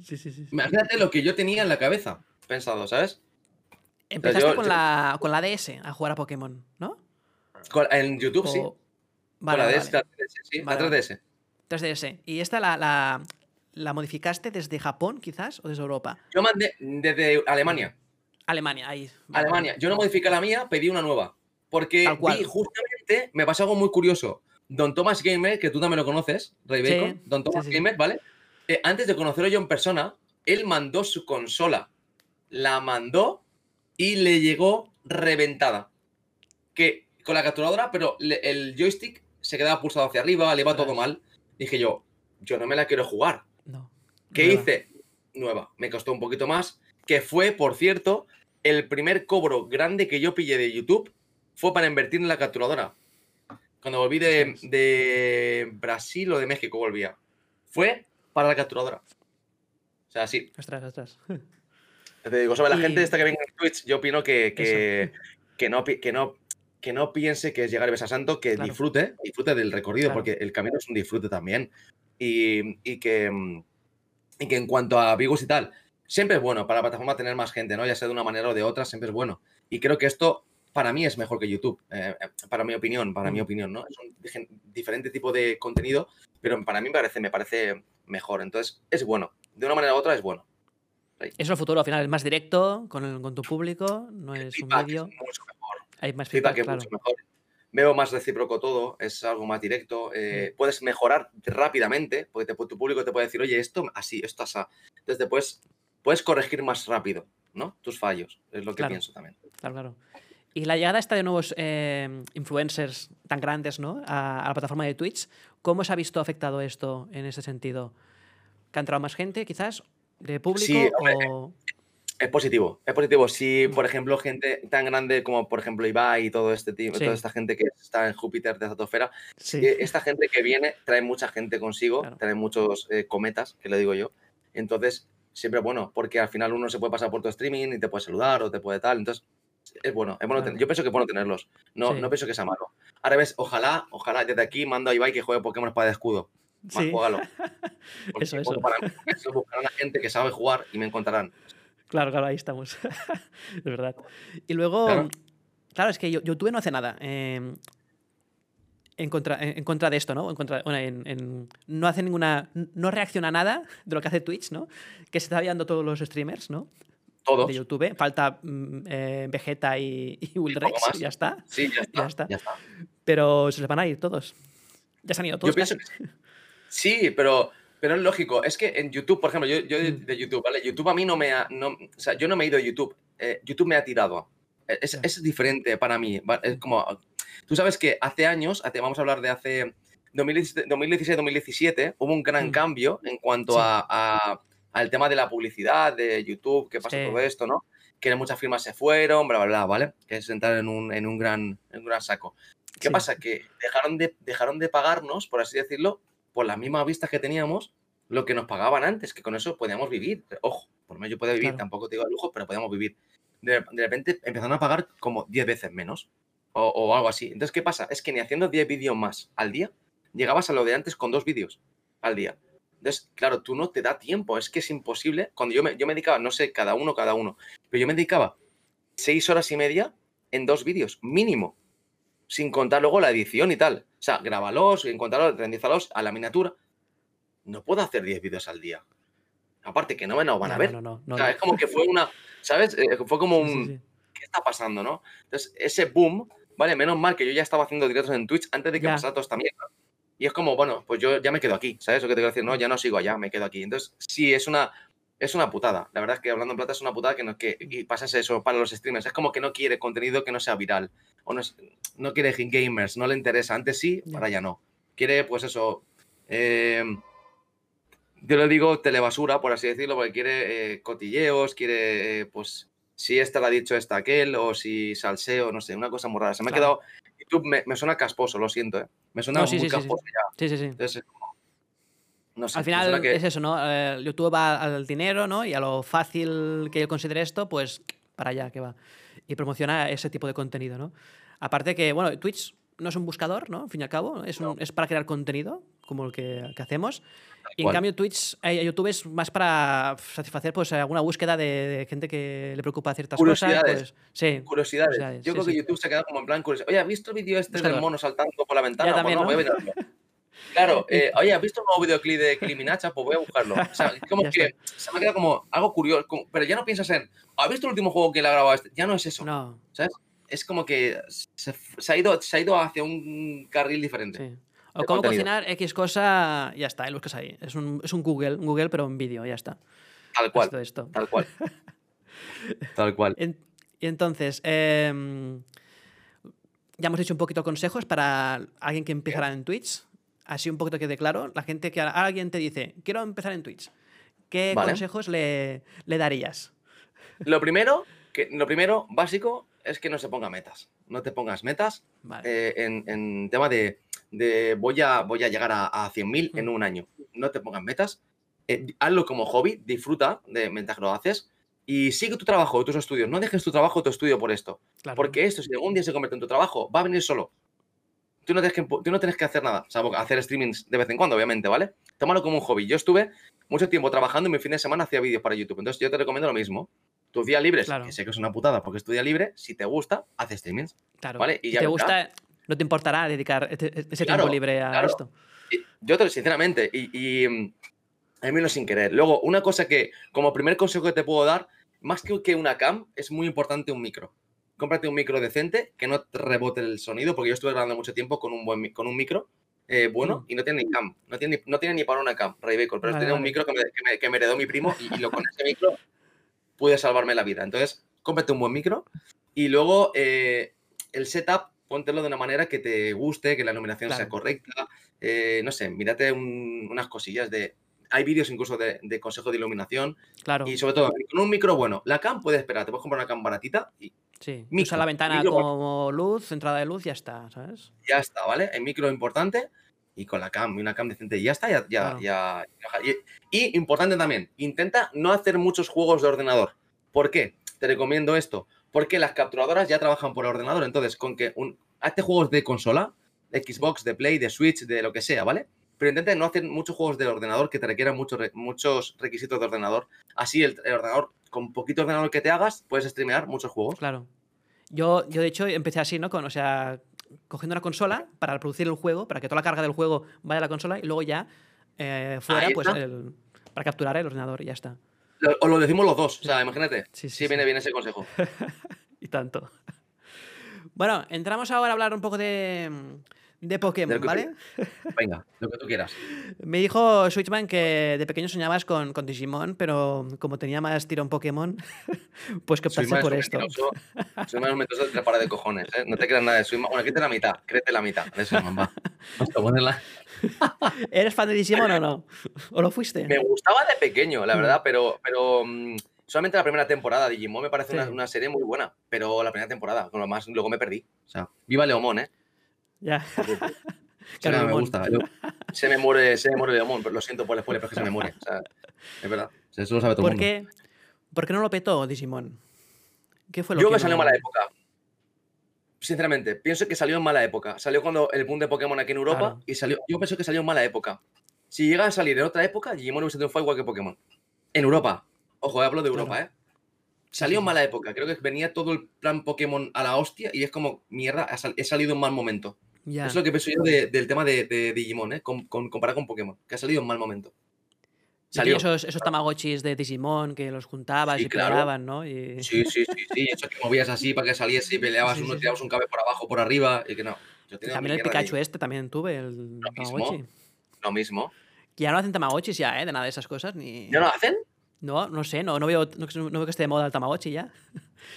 Sí, sí, sí. Imagínate lo que yo tenía en la cabeza pensado, ¿sabes? Empezaste con, la, con la DS a jugar a Pokémon, ¿no? En YouTube, sí. Vale, la, DS, 3DS, sí, la 3DS. 3DS. ¿Y esta la, la, modificaste desde Japón, quizás, o desde Europa? Yo mandé desde Alemania. Alemania, ahí. Alemania. Yo no modifiqué la mía, pedí una nueva. Porque vi justamente, me pasó algo muy curioso. Don Thomas Gamer, que tú también lo conoces, Rey Bacon, Don Thomas Gamer, ¿vale? Eh, antes de conocerlo yo en persona, él mandó su consola. La mandó y le llegó reventada. Que con la capturadora, pero el joystick se quedaba pulsado hacia arriba, le iba todo mal. Dije yo, yo no me la quiero jugar. No. ¿Qué hice? Nueva. Me costó un poquito más. Que fue, por cierto, el primer cobro grande que yo pillé de YouTube fue para invertir en la capturadora. Cuando volví de, Brasil o de México volvía. Fue para la capturadora. O sea, sí. Ostras, ostras. Te digo, sobre la gente esta que venga en Twitch, yo opino que, que, no, que, no, que no piense que es llegar a Santo, que disfrute, disfrute del recorrido, porque el camino es un disfrute también. Y, y, que, y que en cuanto a Vigos y tal, siempre es bueno para la plataforma tener más gente, ¿no? Ya sea de una manera o de otra, siempre es bueno. Y creo que esto para mí es mejor que YouTube, eh, para mi opinión, para mi mm. opinión, ¿no? Es un diferente tipo de contenido, pero para mí me parece, me parece mejor. Entonces, es bueno. De una manera u otra es bueno. Es el futuro, al final es más directo con, con tu público, no es un mejor. Hay más feedback, mucho mejor. Veo más recíproco todo, es algo más directo. Eh, mm. Puedes mejorar rápidamente, porque tu público te puede decir, oye, esto así, esto así. Entonces, después puedes corregir más rápido, ¿no? Tus fallos, es lo que pienso también. Claro, claro. Y la llegada esta de nuevos eh, influencers tan grandes ¿no? a, la plataforma de Twitch, ¿cómo se ha visto afectado esto en ese sentido? ¿Que ha entrado más gente, quizás, de público? Sí, es positivo, es positivo. Si, por ejemplo, gente tan grande como, por ejemplo, Ibai y todo este tipo, toda esta gente que está en Júpiter de Zatosfera, eh, esta gente que viene trae mucha gente consigo, trae muchos eh, cometas, que le digo yo. Entonces, siempre bueno, porque al final uno se puede pasar por tu streaming y te puede saludar o te puede tal. Entonces, es bueno, es bueno yo pienso que es bueno tenerlos. No, no pienso que sea malo. Ahora ves, ojalá, ojalá desde aquí mando a Ibai que juegue Pokémon Espada de Escudo. Más sí. eso, eso. Para eso buscarán a gente que sabe jugar y me encontrarán. Claro, claro, ahí estamos. es verdad. Y luego, claro, es que YouTube no hace nada. Em, en contra, en, contra, de esto, ¿no? En contra, no hace ninguna. No reacciona a nada de lo que hace Twitch, ¿no? Que se está viendo todos los streamers, ¿no? Todos. De YouTube. Falta mm, eh, Vegeta y, y ya está. Sí, ya está, ya está. Pero se les van a ir todos. Ya se han ido todos. Yo pienso que sí, pero, pero es lógico. Es que en YouTube, por ejemplo, yo, yo de, mm. YouTube, ¿vale? YouTube a mí no me ha. No, o sea, yo no me he ido de YouTube. Eh, YouTube me ha tirado. Es, es, diferente para mí. Es como. Tú sabes que hace años, hace, vamos a hablar de hace 2016-2017, hubo un gran mm. cambio en cuanto a al tema de la publicidad, de YouTube, qué pasa todo esto, ¿no? Que muchas firmas se fueron, bla, bla, bla, ¿vale? Que es entrar en un, en un, gran, en un gran saco. ¿Qué pasa? Que dejaron de, dejaron de pagarnos, por así decirlo, por las mismas vistas que teníamos, lo que nos pagaban antes, que con eso podíamos vivir. Ojo, por medio puede vivir, tampoco te digo lujo, pero podíamos vivir. De, repente empezaron a pagar como 10 veces menos o, o, algo así. Entonces, ¿qué pasa? Es que ni haciendo 10 vídeos más al día, llegabas a lo de antes con dos vídeos al día. Entonces, claro, tú no te da tiempo, es que es imposible. Cuando yo me, yo me dedicaba, no sé, cada uno, cada uno, pero yo me dedicaba seis horas y media en dos vídeos, mínimo, sin contar luego la edición y tal. O sea, grábalos, encontrarlos, rendízalos a la miniatura. No puedo hacer diez vídeos al día. Aparte que no me lo van a ver. No, o sea, es como que fue una, ¿sabes? Eh, fue como un, ¿qué está pasando, no? Entonces, ese boom, vale, menos mal que yo ya estaba haciendo directos en Twitch antes de que pasara toda esta mierda. Y es como, bueno, pues yo ya me quedo aquí, ¿sabes lo que te quiero decir? No, ya no sigo allá, me quedo aquí. Entonces, sí, es una, es una putada. La verdad es que hablando en plata es una putada que no que y pasase eso para los streamers. Es como que no quiere contenido que no sea viral. O no, no quiere gamers, no le interesa. Antes sí, ahora ya no. Quiere, pues eso. Eh, yo le digo telebasura, por así decirlo, porque quiere eh, cotilleos, quiere, eh, pues, si esta la ha dicho esta aquel, o si salseo, no sé, una cosa muy rara. Se me ha quedado. YouTube me, me, suena casposo, lo siento, ¿eh? Me suena muy sí, casposo sí, sí. ya. Sí, sí, no sé, al final es eso, ¿no? Eh, YouTube va al dinero, ¿no? Y a lo fácil que yo considere esto, pues para allá que va. Y promociona ese tipo de contenido, ¿no? Aparte que, bueno, Twitch no es un buscador, ¿no? Al fin y al cabo, es, un, es para crear contenido, como el que, hacemos. Y en cambio Twitch, eh, YouTube es más para satisfacer pues alguna búsqueda de, gente que le preocupa ciertas cosas. Pues, sí, curiosidades. Yo creo que YouTube se ha quedado como en plan Oye, ¿has visto el vídeo este del mono saltando por la ventana? Pues voy a Claro, eh, oye, ¿has visto un nuevo videoclip de Kliminacha? Pues voy a buscarlo. O sea, como que se me ha quedado como algo curioso, pero ya no piensas en, ¿has visto el último juego que le ha grabado este? Ya no es eso. No. ¿Sabes? Es como que se, ha ido, se ha ido hacia un carril diferente. O cómo cocinar X cosa, ya está, lo es ahí. Es un, es un Google, Google, pero en vídeo, ya está. Tal cual. Tal cual. tal cual. y entonces, em, ya hemos dicho un poquito consejos para alguien que empezará en Twitch así un poquito quede claro, la gente que alguien te dice, quiero empezar en Twitch, ¿qué consejos le, darías? Lo primero, que, lo primero, básico, es que no se ponga metas. No te pongas metas eh, en, tema de, voy, a, voy a llegar a, a 100.000 en un año. No te pongas metas. Eh, hazlo como hobby, disfruta de mientras lo haces y sigue tu trabajo, tus estudios. No dejes tu trabajo, tu estudio por esto. Porque esto, si algún día se convierte en tu trabajo, va a venir solo tú no, tienes que, tú no tienes que hacer nada, salvo hacer streamings de vez en cuando, obviamente, ¿vale? Tómalo como un hobby. Yo estuve mucho tiempo trabajando y mi fin de semana hacía vídeos para YouTube. Entonces yo te recomiendo lo mismo. Tus días libres, que sé que es una putada porque es tu día libre, si te gusta, haz streamings. Claro. ¿vale? Y si te gusta, no te importará dedicar este, ese tiempo libre a esto. yo, te, sinceramente, y, y mm, a mí no sin querer. Luego, una cosa que, como primer consejo que te puedo dar, más que una cam, es muy importante un micro cómprate un micro decente que no te rebote el sonido, porque yo estuve grabando mucho tiempo con un, buen, con un micro eh, bueno mm. y no tiene ni cam, no tiene, no tiene ni para una cam, Ray Bacon, pero tiene un micro que me, que, me, heredó mi primo y, lo, con ese micro pude salvarme la vida. Entonces, cómprate un buen micro y luego eh, el setup, póntelo de una manera que te guste, que la iluminación sea correcta. Eh, no sé, mírate unas cosillas de hay vídeos incluso de, de, consejo de iluminación. Claro. Y sobre todo, con un micro bueno. La cam puedes esperar, te puedes comprar una cam baratita y Sí, usa la ventana como luz, entrada de luz, ya está, ¿sabes? Ya está, ¿vale? El micro importante y con la cam, una cam decente, y ya está, ya, ya, ya y, importante también, intenta no hacer muchos juegos de ordenador. ¿Por qué? Te recomiendo esto. Porque las capturadoras ya trabajan por ordenador, entonces con que un, hazte juegos de consola, de Xbox, de Play, de Switch, de lo que sea, ¿vale? Pero intenta no hacer muchos juegos de ordenador que te requieran muchos, muchos requisitos de ordenador. Así el ordenador con poquito ordenador que te hagas, puedes streamear muchos juegos. Claro. Yo, yo de hecho, empecé así, ¿no? Con, o sea, cogiendo una consola para reproducir el juego, para que toda la carga del juego vaya a la consola y luego ya eh, fuera, pues, para capturar el ordenador y ya está. O lo decimos los dos, o sea, imagínate. Sí, sí, viene bien ese consejo. y tanto. Bueno, entramos ahora a hablar un poco de, de Pokémon, ¿vale? Venga, lo que tú quieras. Me dijo Switchman que de pequeño soñabas con, con Digimon, pero como tenía más tiro en Pokémon, pues que optaste por esto. soy más metoso de para de cojones, ¿eh? No te creas nada de Switchman. Bueno, quítate la mitad, créete la mitad de Switchman, va. ¿Eres fan de Digimon o no? ¿O lo fuiste? Me gustaba de pequeño, la mm. verdad, pero, pero mm, solamente la primera temporada. Digimon me parece una, una, serie muy buena, pero la primera temporada, con lo más, luego me perdí. O sea, viva Leomón, ¿eh? Ya. me gusta. se me muere, se me muere Leomón, pero lo siento por el spoiler, pero es que se me muere. O sea, es verdad. Eso lo sabe todo ¿Por el mundo. Qué, ¿Por qué no lo petó Digimon? ¿Qué fue lo Yo que, que salió en mala época. Sinceramente, pienso que salió en mala época. Salió cuando el boom de Pokémon aquí en Europa y salió. Yo pienso que salió en mala época. Si llega a salir en otra época, Digimon hubiese triunfado igual que Pokémon. En Europa. Ojo, hablo de Europa, ¿eh? Salió en mala época. Creo que venía todo el plan Pokémon a la hostia y es como, mierda, he salido en mal momento. Es lo que pienso yo del tema de, Digimon, ¿eh? Con, comparado con Pokémon, que ha salido en mal momento. Salió. Esos, esos tamagotchis de Digimon que los juntabas y peleaban, ¿no? Sí, sí, sí, sí. Eso que movías así para que saliese y peleabas uno, tirabas un cabello por abajo, por arriba y que no. también el Pikachu este también tuve, el lo Tamagotchi. Mismo, lo mismo. Que ya no hacen Tamagotchis ya, ¿eh? De nada de esas cosas. Ni... ¿Ya no lo hacen? No, no sé, no, no, veo, no, veo que esté de moda el Tamagotchi ya.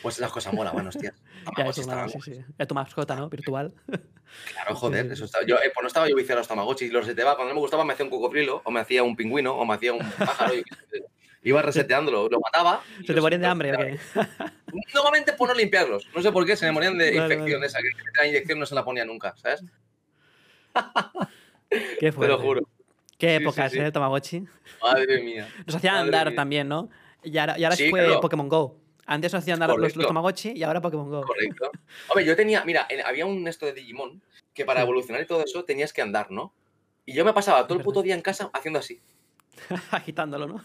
Pues las cosas mola, bueno, hostia. ya, es sí, sí. Ya tu mascota, ¿no? Virtual. Claro, joder, eso está. Yo, eh, pues no estaba yo viciado a los Tamagotchis. Los va cuando no me gustaba, me hacía un cocodrilo, o me hacía un pingüino, o me hacía un pájaro. Y, iba reseteándolo, lo mataba. ¿Se te morían de hambre o qué? Normalmente por no limpiarlos. No sé por qué, se me morían de infección esa. Que la inyección no se la ponía nunca, ¿sabes? Qué fuerte. Te lo juro. Qué épocas, ¿eh? Tamagotchi. Madre mía. Nos hacían andar también, ¿no? Y ahora, y ahora fue Pokémon Go. Antes nos hacían andar los, los, Tamagotchi y ahora Pokémon Go. Correcto. Hombre, yo tenía, mira, había un esto de Digimon que para evolucionar y todo eso tenías que andar, ¿no? Y yo me pasaba todo el puto día en casa haciendo así. Agitándolo, ¿no?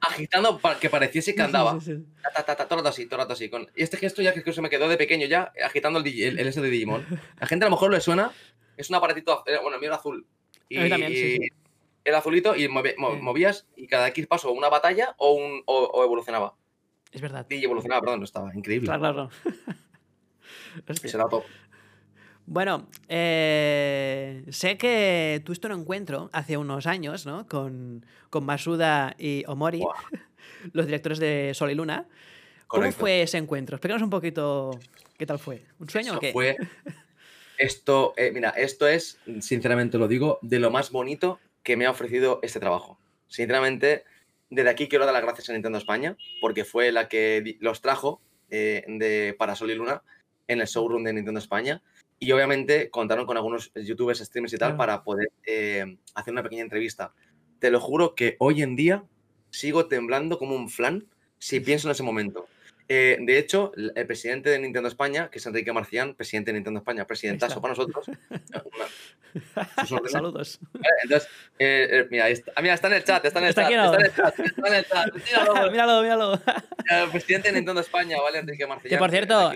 Agitando para que pareciese que andaba. todo el rato así, todo el rato así. Con... Y este gesto ya que se me quedó de pequeño ya, agitando el, el, el S de Digimon. La gente a lo mejor le suena, es un aparatito, eh, bueno, el mío era azul. Y, a también, sí, Era azulito y movías y cada X paso una batalla o, un, o, evolucionaba. Es verdad. Y evolucionaba, perdón, no estaba. Increíble. Claro, claro. Será top. Bueno, eh, sé que tuviste un encuentro hace unos años, ¿no? Con, con Masuda y Omori, los directores de Sol y Luna. ¿Cómo fue ese encuentro? Explícanos un poquito qué tal fue. ¿Un sueño o qué? Fue... Esto, eh, mira, esto es, sinceramente lo digo, de lo más bonito que me ha ofrecido este trabajo. Sinceramente, desde aquí quiero dar las gracias a Nintendo España, porque fue la que los trajo eh, de, para Sol y Luna en el showroom de Nintendo España. Y obviamente contaron con algunos youtubers, streamers y tal para poder eh, hacer una pequeña entrevista. Te lo juro que hoy en día sigo temblando como un flan si pienso en ese momento. Eh, de hecho, el presidente de Nintendo España, que es Enrique Marcián, presidente de Nintendo España, presidentazo para nosotros. Saludos. Entonces, eh, mira, está, mira, está en el chat, está en el, chat, está en el chat, está en el chat. Míralo, míralo. El presidente de Nintendo España, ¿vale? Enrique Marcián. Que por cierto,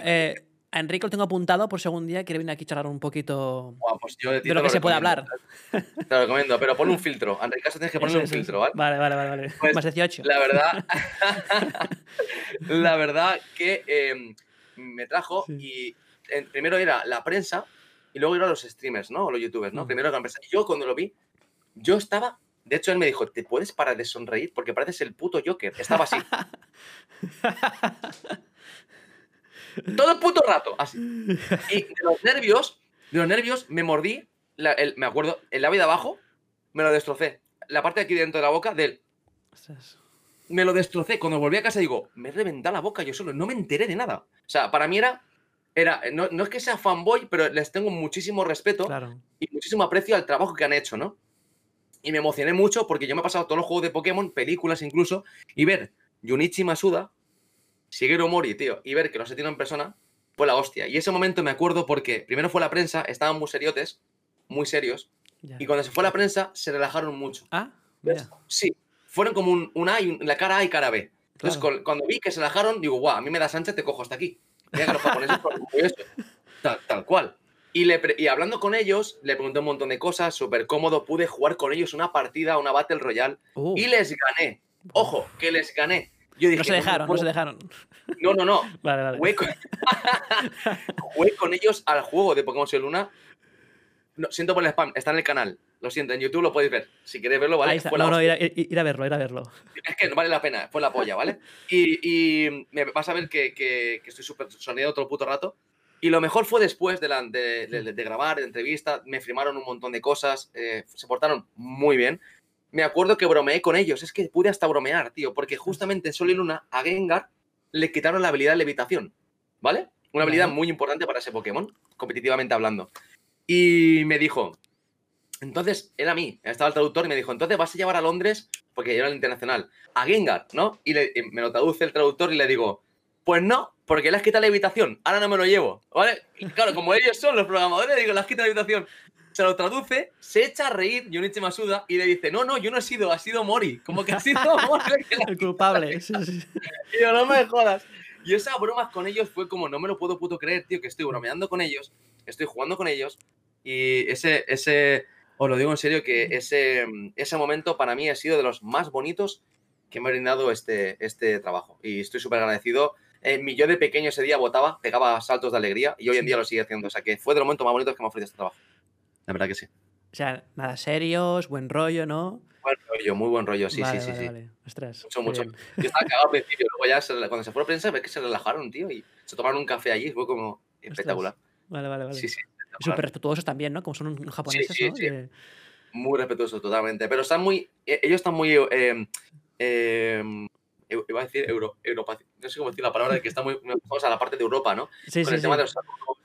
a Enrique lo tengo apuntado por segundo día, quiere venir aquí a charlar un poquito pues de, lo que se puede hablar. Te lo recomiendo, pero pon un filtro. A Enrique tienes que ponerle un filtro, ¿vale? Vale, vale, vale. Pues, Más 18. La verdad, la verdad que em, me trajo y primero era la prensa y luego eran los streamers, ¿no? O los youtubers, ¿no? Primero la prensa. Y yo cuando lo vi, yo estaba de hecho, él me dijo, ¿te puedes parar de sonreír? Porque pareces el puto Joker. Estaba así. Todo el puto rato, así. Y de los nervios, de los nervios, me mordí, me acuerdo, el labio de abajo, me lo destrocé. La parte de aquí dentro de la boca, del... Me lo destrocé. Cuando volví a casa digo, me he reventado la boca yo solo, no me enteré de nada. O sea, para mí era... era no, es que sea fanboy, pero les tengo muchísimo respeto y muchísimo aprecio al trabajo que han hecho, ¿no? Y me emocioné mucho porque yo me he pasado todos los juegos de Pokémon, películas incluso, y ver Junichi Masuda, Shigeru Mori, tío, y ver que los he tenido en persona, fue la hostia. Y ese momento me acuerdo porque primero fue la prensa, estaban muy seriotes, muy serios, y cuando se fue la prensa se relajaron mucho. Ah, Sí, fueron como un, A y la cara A y cara B. Entonces, cuando vi que se relajaron, digo, guau, a mí me da Sánchez, te cojo hasta aquí. Mira que los japoneses tal, tal cual. Y, le y, hablando con ellos, le pregunté un montón de cosas, súper cómodo. Pude jugar con ellos una partida, una Battle Royale, uh. y les gané. Ojo, que les gané no se dejaron, no, se dejaron. No, no, no. Vale, vale. Jugué con... ellos al juego de Pokémon Sol Luna. No, siento por el spam, está en el canal. Lo siento, en YouTube lo podéis ver. Si queréis verlo, ¿vale? no, no, ir a, verlo, ir a verlo. Es que no vale la pena, fue la polla, ¿vale? Y, me vas a ver que, que, estoy súper sonido todo el puto rato. Y lo mejor fue después de, la, de, de, grabar, de entrevista, me firmaron un montón de cosas, eh, se portaron muy bien me acuerdo que bromeé con ellos. Es que pude hasta bromear, tío, porque justamente en Sol y Luna a Gengar le quitaron la habilidad de levitación, ¿vale? Una habilidad muy importante para ese Pokémon, competitivamente hablando. Y me dijo, entonces, era a mí, estaba el traductor y me dijo, entonces vas a llevar a Londres, porque yo era el internacional, a Gengar, ¿no? Y, me lo traduce el traductor y le digo, pues no, porque le has quitado la habitación, ahora no me lo llevo, ¿vale? Y claro, como ellos son los programadores, digo, le has quitado la habitación se lo traduce, se echa a reír Junichi Masuda y le dice, no, no, yo no he sido, ha sido Mori. Como que ha sido Mori. el culpable. Y yo, no me jodas. Y esas bromas con ellos fue como, no me lo puedo puto creer, tío, que estoy bromeando con ellos, estoy jugando con ellos. Y ese, ese, os lo digo en serio, que ese, ese momento para mí ha sido de los más bonitos que me ha brindado este, este trabajo. Y estoy súper agradecido. Eh, mi yo de pequeño ese día votaba, pegaba saltos de alegría y hoy en día lo sigue haciendo. O sea que fue de los momentos más bonitos que me ha ofrecido este trabajo. La verdad que sí. O sea, nada serios, buen rollo, ¿no? Buen rollo, muy buen rollo, sí, sí, sí. sí. Vale. Ostras, mucho, mucho. Yo estaba cagado al principio, luego ya cuando se fue a prensa, ves que se relajaron, tío, y se tomaron un café allí, fue como espectacular. Vale, vale, vale. Sí, sí. Súper respetuosos también, ¿no? Como son japoneses, sí, sí, ¿no? Sí. Muy respetuosos, totalmente. Pero están muy. E, ellos están muy. Eh, eh, iba a decir Euro, Europa, no sé cómo decir la palabra, de que están muy, muy a la parte de Europa, ¿no? Sí, Con sí, el tema de, los,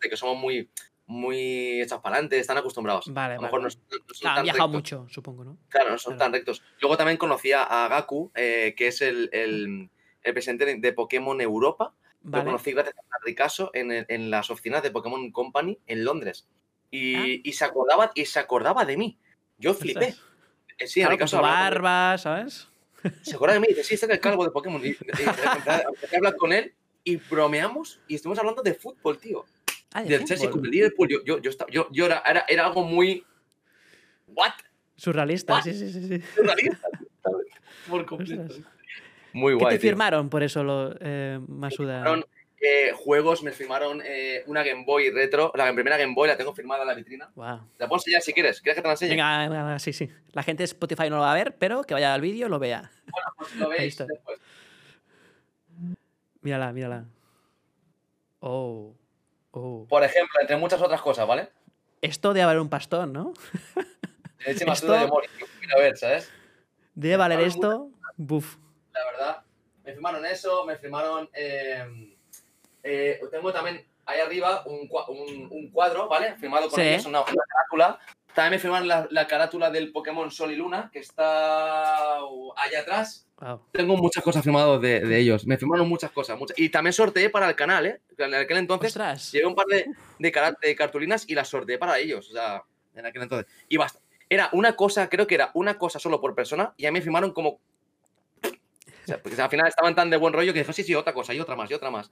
de que somos muy muy hechas para adelante, están acostumbrados. Vale, a lo mejor no, son, han viajado mucho, supongo, ¿no? Claro, no son tan rectos. Luego también conocía a Gaku, eh, que es el, el, el, presidente de Pokémon Europa. Lo conocí gracias a Ricasso en, en, las oficinas de Pokémon Company en Londres. Y, ah. y, se acordaba, y se acordaba de mí. Yo flipé. Eh, sí, en caso de barba, ¿sabes? Se acuerda de mí, dice, sí, este es el calvo de Pokémon. Y, empecé a hablar con él y bromeamos y estuvimos hablando de fútbol, tío. Ah, del Chelsea con el Liverpool. Yo, yo, yo, yo, yo era, era, era, algo muy. ¿What? Surrealista, sí, sí, sí. Surrealista. por completo. Muy guay. ¿Qué te firmaron por eso, lo, eh, Masuda? Eh, juegos, me firmaron eh, una Game Boy retro, la primera Game Boy la tengo firmada en la vitrina. Wow. La puedo enseñar si quieres. ¿Quieres que te la enseñe? Venga, sí, sí. La gente de Spotify no lo va a ver, pero que vaya al vídeo lo vea. Bueno, pues lo veis después. Mírala, mírala. Oh. Por ejemplo, entre muchas otras cosas, ¿vale? Esto debe valer un pastón, ¿no? De memoria. A ver, ¿sabes? Debe valer esto. Buf. La verdad. Me firmaron eso, me firmaron. Eh, eh, tengo también ahí arriba un, un, cuadro, ¿vale? Firmado con ellos, una, carátula. También me firmaron la, carátula del Pokémon Sol y Luna, que está allá atrás. Tengo muchas cosas firmadas de, ellos. Me firmaron muchas cosas. Muchas. Y también sorteé para el canal, ¿eh? En aquel entonces llevé un par de, de, cartulinas y las sorteé para ellos. O sea, en aquel entonces. Y basta. Era una cosa, creo que era una cosa solo por persona, y a mí me firmaron como. O sea, porque al final estaban tan de buen rollo que dijo, sí, sí, otra cosa, y otra más, y otra más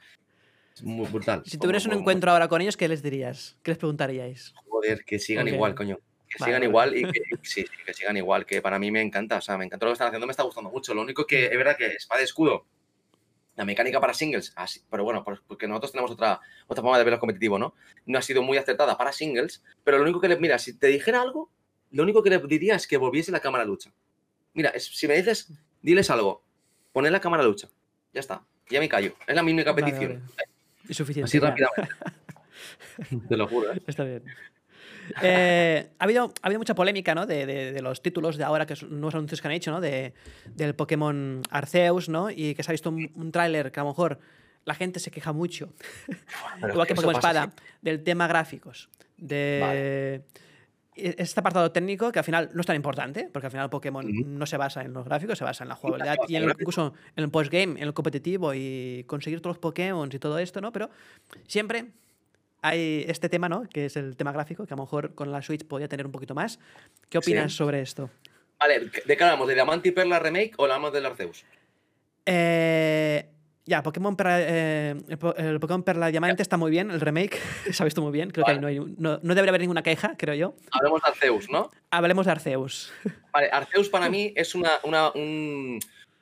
muy brutal. Si tuvieras un encuentro ahora con ellos, ¿qué les dirías? ¿Qué les preguntaríais? Joder, que sigan igual, coño. Que sigan igual y que, sí, que sigan igual, que para mí me encanta, o sea, me encanta lo que están haciendo, me está gustando mucho. Lo único que es verdad que espada de escudo, la mecánica para singles, así, pero bueno, porque nosotros tenemos otra, otra forma de verlo competitivo, ¿no? No ha sido muy acertada para singles, pero lo único que le, mira, si te dijera algo, lo único que le diría es que volviese la cámara lucha. Mira, si me dices, diles algo, poner la cámara lucha, ya está, ya me callo, es la misma petición. Es suficiente. Así rápidamente. Te lo juro. ¿eh? Está bien. Eh, ha, habido, ha habido mucha polémica ¿no? de, de, los títulos de ahora, que son nuevos anuncios que han hecho, ¿no? de, del Pokémon Arceus, ¿no? y que se ha visto un, tráiler que a lo mejor la gente se queja mucho, igual que Pokémon Espada, del tema gráficos, de este apartado técnico que al final no es tan importante, porque al final Pokémon no se basa en los gráficos, se basa en la jugabilidad y incluso en el postgame, en el competitivo y conseguir todos los Pokémon y todo esto, ¿no? Pero siempre hay este tema, ¿no? Que es el tema gráfico, que a lo mejor con la Switch podría tener un poquito más. ¿Qué opinas sobre esto? Vale, ¿de qué hablamos? ¿De Diamante y Perla Remake o hablamos del Arceus? Eh ya, Pokémon Perla, eh, el, Pokémon Perla Diamante está muy bien, el remake se ha visto muy bien, creo que no, debería haber ninguna queja, creo yo. Hablemos de Arceus, ¿no? Hablemos de Arceus. Vale, Arceus para mí es una,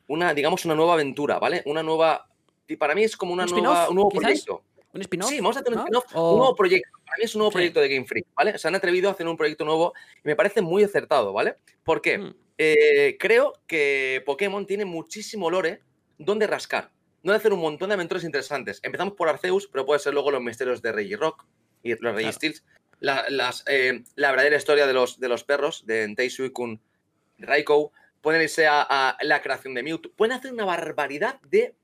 una, digamos, una nueva aventura, ¿vale? Una nueva, y para mí es como una nueva, un nuevo proyecto. ¿Un spin-off? Sí, vamos a tener un spin-off, un nuevo proyecto. Para mí es un nuevo proyecto de Game Freak, ¿vale? Se han atrevido a hacer un proyecto nuevo y me parece muy acertado, ¿vale? ¿Por qué? Mm. Eh, creo que Pokémon tiene muchísimo lore donde rascar no de hacer un montón de aventuras interesantes. Empezamos por Arceus, pero puede ser luego los misterios de Reggie Rock y los Reggie Steels. La, las, eh, la verdadera historia de los, de los perros, de Entei Suicune Raikou. Pueden irse a, la creación de Mewtwo. Pueden hacer una barbaridad de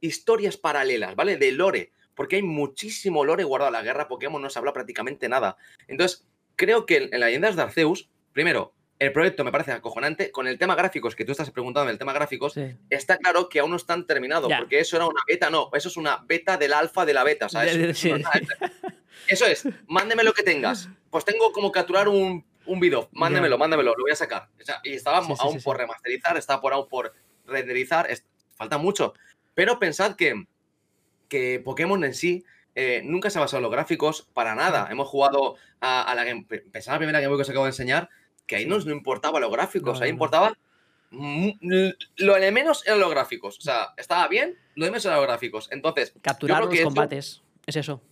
historias paralelas, ¿vale? De lore. Porque hay muchísimo lore guardado. La guerra Pokémon no se habla prácticamente nada. Entonces, creo que en, en las leyendas de Arceus, primero, el proyecto me parece acojonante. Con el tema gráficos, que tú estás preguntando el tema gráficos, está claro que aún no están terminados, porque eso era una beta, no, eso es una beta del alfa de la beta, ¿sabes? Eso es, mándeme lo que tengas. Pues tengo como capturar un, un video, mándemelo, mándemelo, lo voy a sacar. y estaba aún por remasterizar, estaba por aún por renderizar, falta mucho. Pero pensad que, que Pokémon en sí eh, nunca se ha basado en los gráficos para nada. Hemos jugado a, la Game. La primera Game Boy que os acabo de enseñar que ahí no, no importaba los gráficos, ahí importaba lo de menos eran los gráficos. O sea, estaba bien, lo de menos eran los gráficos. Entonces, capturar los combates, es eso.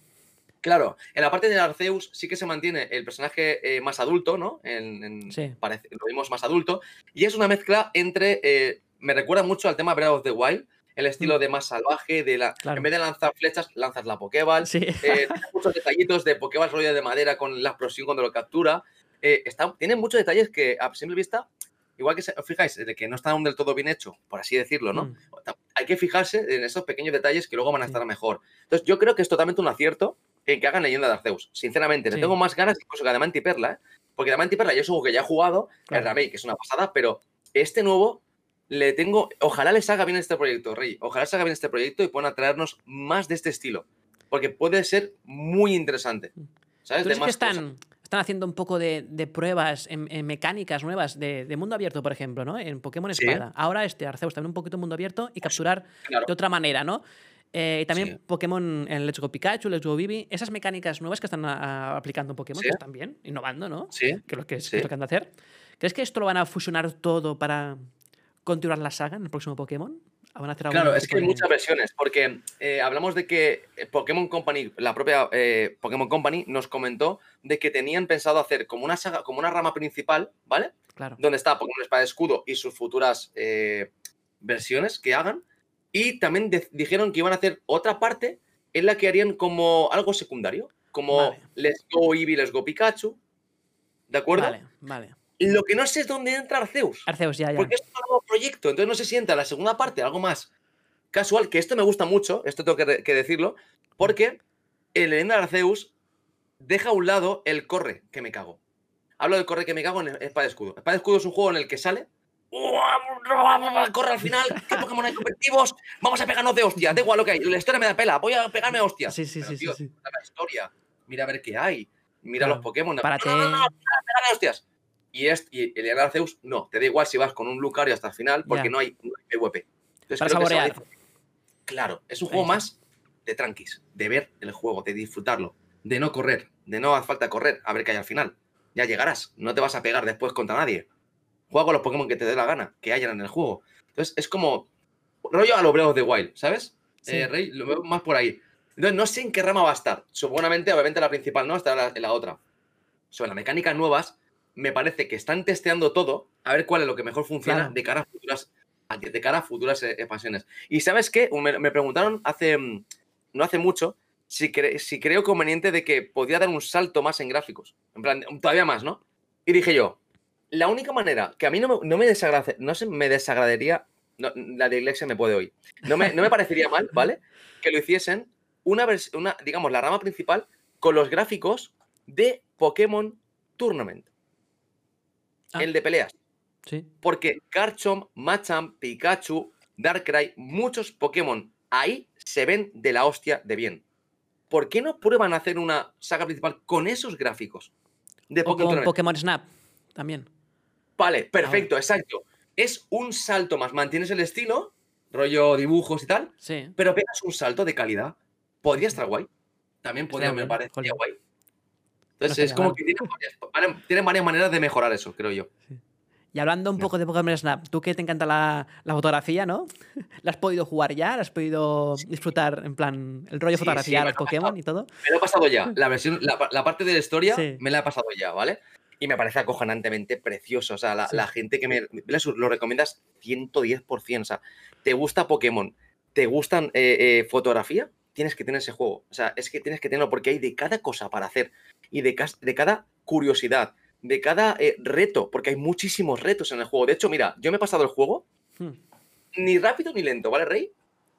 Claro, en la parte de Arceus sí que se mantiene el personaje eh, más adulto, ¿no? En, sí. parece, lo vimos más adulto. Y es una mezcla entre. Eh, me recuerda mucho al tema Breath of the Wild, el estilo mm. de más salvaje, de la. En vez de lanzar flechas, lanzas la Pokéball. Sí. Eh, muchos detallitos de Pokéball rollo de madera con la explosión cuando lo captura. Eh, tiene muchos detalles que a simple vista, igual que os fijáis, de que no está aún del todo bien hecho, por así decirlo, ¿no? Mm. Hay que fijarse en esos pequeños detalles que luego van a estar mejor. Entonces, yo creo que es totalmente un acierto en que hagan Leyenda de Arceus. Sinceramente, le tengo más ganas incluso que Diamante y Perla, ¿eh? Porque Diamante y Perla yo es un juego que ya he jugado, el remake, que es una pasada, pero este nuevo le tengo. Ojalá les haga bien este proyecto, Rey. Ojalá les haga bien este proyecto y puedan atraernos más de este estilo. Porque puede ser muy interesante. ¿Sabes? ¿Tú que están están haciendo un poco de, pruebas en, mecánicas nuevas de, mundo abierto, por ejemplo, ¿no? En Pokémon Espada. Ahora este Arceus también un poquito mundo abierto y capturar de otra manera, ¿no? Eh, y también Pokémon en Let's Go Pikachu, Let's Go Vivi, esas mecánicas nuevas que están aplicando en Pokémon, que están bien, innovando, ¿no? Sí. Que es lo que, es, lo que han de hacer. ¿Crees que esto lo van a fusionar todo para continuar la saga en el próximo Pokémon? claro, es que hay muchas versiones, porque eh, hablamos de que eh, Pokémon Company, la propia eh, Pokémon Company, nos comentó de que tenían pensado hacer como una saga, como una rama principal, ¿vale? Claro. Donde está Pokémon Espada Escudo y sus futuras versiones que hagan. Y también dijeron que iban a hacer otra parte en la que harían como algo secundario, como Let's Go Eevee, Let's Go Pikachu. ¿De acuerdo? Vale, vale. Lo que no sé es dónde entra Arceus. Arceus, ya, ya. Porque es un nuevo proyecto, entonces no se sienta la segunda parte, algo más casual, que esto me gusta mucho, esto tengo que, decirlo, porque el leyenda de Arceus deja a un lado el corre que me cago. Hablo del corre que me cago en Espada Escudo. Espada Escudo es un juego en el que sale. Corre al final, ¿qué Pokémon hay competitivos? Vamos a pegarnos de hostias, da igual lo que hay. La historia me da pela, voy a pegarme hostias. Sí, sí, sí, sí, La historia, mira a ver qué hay, mira los Pokémon. Para no, no, no, hostias. Y, es, y el Arceus, no, te da igual si vas con un Lucario hasta el final, porque no, hay, PvP. Para saborear. claro, es un juego más de tranquis, de ver el juego, de disfrutarlo, de no correr, de no hacer falta correr, a ver qué hay al final. Ya llegarás, no te vas a pegar después contra nadie. Juega con los Pokémon que te dé la gana, que hayan en el juego. Entonces es como rollo a los Breath de Wild, ¿sabes? Eh, Rey, lo veo más por ahí. Entonces no sé en qué rama va a estar. Seguramente, obviamente la principal no, estará en la otra. Sobre las mecánicas nuevas, me parece que están testeando todo a ver cuál es lo que mejor funciona de cara a futuras de cara a futuras eh, expansiones. Y ¿sabes qué? Me, preguntaron hace mm, no hace mucho si, si creo conveniente de que podía dar un salto más en gráficos. En plan, todavía más, ¿no? Y dije yo, la única manera que a mí no me, no me, desagrade, no se me desagradaría, la de Iglesia me puede hoy, no me, no me parecería mal, ¿vale? Que lo hiciesen una, una, digamos, la rama principal con los gráficos de Pokémon Tournament. Ah. El de peleas. Sí. Porque Garchomp, Machamp, Pikachu, Darkrai, muchos Pokémon ahí se ven de la hostia de bien. ¿Por qué no prueban a hacer una saga principal con esos gráficos? De Pokémon, Pokémon Snap también. Vale, perfecto, exacto. Es un salto más. Mantienes el estilo, rollo dibujos y tal, sí. pero pegas un salto de calidad. Podría estar guay. También podría, me parece guay. Entonces, es como que tienen varias, maneras de mejorar eso, creo yo. Y hablando un poco de Pokémon Snap, tú que te encanta la, fotografía, ¿no? ¿La has podido jugar ya? ¿La has podido disfrutar en plan el rollo fotografía de los Pokémon y todo? Me lo he pasado ya. La versión, la, parte de la historia me la he pasado ya, ¿vale? Y me parece acojonantemente precioso. O sea, la, gente que me lo recomiendas 110%. O sea, ¿te gusta Pokémon? ¿Te gustan eh, eh, fotografía? Tienes que tener ese juego. O sea, es que tienes que tenerlo porque hay de cada cosa para hacer y de, de cada curiosidad, de cada eh, reto, porque hay muchísimos retos en el juego. De hecho, mira, yo me he pasado el juego hmm. ni rápido ni lento, ¿vale, Rey?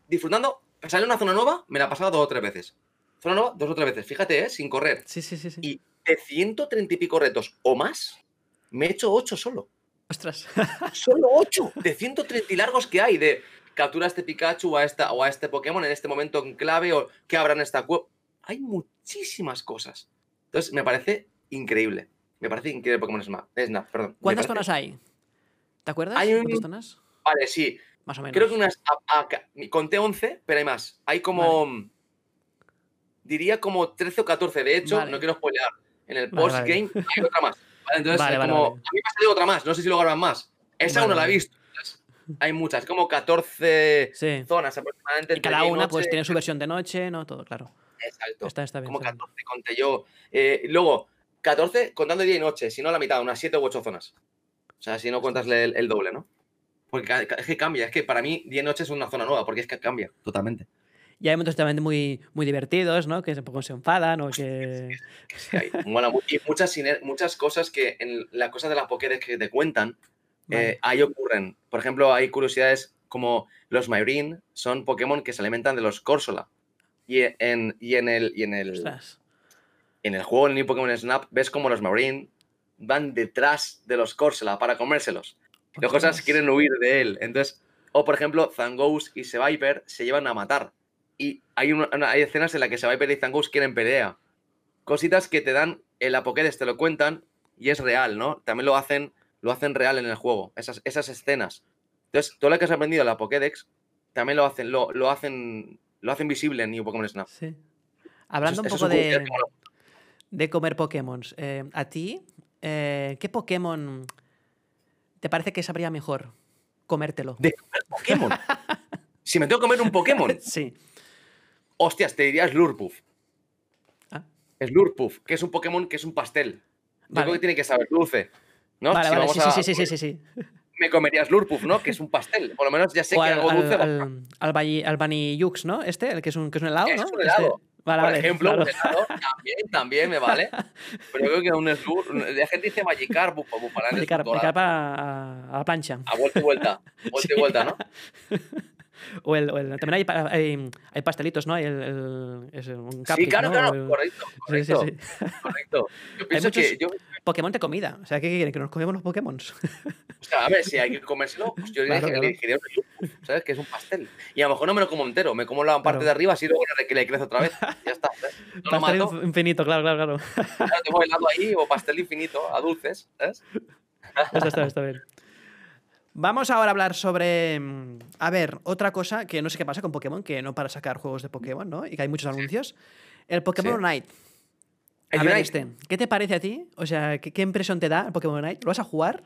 Disfrutando, sale una zona nueva, me la he pasado dos o tres veces. Zona nueva, dos o tres veces. Fíjate, ¿eh? Sin correr. Sí, sí, sí, sí. Y de 130 y pico retos o más, me he hecho ocho solo. Ostras. Solo ocho de 130 y largos que hay de captura a este Pikachu a esta, o a este Pokémon en este momento en clave o que abran esta cueva. Hay muchísimas cosas. Entonces, me parece increíble. Me parece increíble Pokémon Snap. Snap perdón. ¿Cuántas zonas hay? ¿Te acuerdas? Hay ¿Cuántas zonas? Vale, sí. Más o menos. Creo que unas. conté 11, pero hay más. Hay como. Diría como 13 o 14. De hecho, no quiero spoilear. En el post-game hay otra más. Entonces, como. A mí me ha salido otra más. No sé si lo graban más. Esa aún no la he visto. Hay muchas, como 14 zonas aproximadamente. Y cada una pues tiene su versión de noche, ¿no? Todo, claro. Está, bien, como 14 conté yo. Eh, luego, 14 contando día y noche, si no la mitad, unas 7 u 8 zonas. O sea, si no cuentas el, el doble, ¿no? Porque es que cambia, es que para mí día y noche es una zona nueva, porque es que cambia totalmente. Y hay momentos también muy, muy divertidos, ¿no? Que un poco se enfadan o que... Sí, y muchas, muchas cosas que en las cosas de las Pokédex que te cuentan, eh, ahí ocurren. Por ejemplo, hay curiosidades como los Mayrin son Pokémon que se alimentan de los Corsola. Y en, y en el. Y en el en el juego, en el New Pokémon Snap, ves como los Marine van detrás de los Corsola para comérselos. Los cosas quieren huir de él. Entonces, o por ejemplo, Zangoose y Seviper se llevan a matar. Y hay, hay escenas en las que Seviper y Zangoose quieren pelea. Cositas que te dan en la Pokédex te lo cuentan y es real, ¿no? También lo hacen, lo hacen real en el juego, esas, esas escenas. Entonces, todo lo que has aprendido en la Pokédex también lo hacen, lo, lo hacen, lo hacen visible en New Pokémon Snap. Sí. Hablando un poco de, de comer Pokémon, eh, ¿a ti eh, qué Pokémon te parece que sabría mejor comértelo? ¿De comer Pokémon? si me tengo que comer un Pokémon. sí. Hostias, te diría Slurpuff. ¿Ah? Slurpuff, que es un Pokémon que es un pastel. Yo creo que tiene que saber dulce. ¿no? Vale, vale, sí, sí, sí, sí, sí, Me comería Slurpuff, ¿no? Que es un pastel. Por lo menos ya sé que algo dulce. Al, al, al Yux, ¿no? Este, el que es un, que es un helado, ¿no? Es un helado. Vale, Por ejemplo, un helado también, también me vale. Pero yo creo que un Slurp. La gente dice Magikarp, para Magikarp, Magikarp a, a la plancha. A vuelta y vuelta. Vuelta y vuelta, ¿no? O el, también hay, hay, pastelitos, ¿no? Hay el, es un cupcake, Sí, claro, ¿no? claro, correcto. Correcto. Sí, sí, correcto. Yo pienso que. Yo... Pokémon de comida. O sea, ¿qué quieren? ¿Que nos comemos los Pokémon? O sea, a ver, si hay que comérselo, pues yo le un ¿sabes? Que es un pastel. Y a lo mejor no me lo como entero, me como la parte de arriba, así luego le, le crece otra vez. Ya está. No pastel infinito, claro, claro, claro. Claro, tengo helado ahí o pastel infinito a dulces, ¿sabes? Está, está, está bien. Vamos ahora a hablar sobre. Mm, a ver, otra cosa que no sé qué pasa con Pokémon, que no para sacar juegos de Pokémon, ¿no? Y que hay muchos anuncios. El Pokémon Unite. A ver, este, ¿qué te parece a ti? O sea, ¿qué, impresión te da el Pokémon Unite? ¿Lo vas a jugar?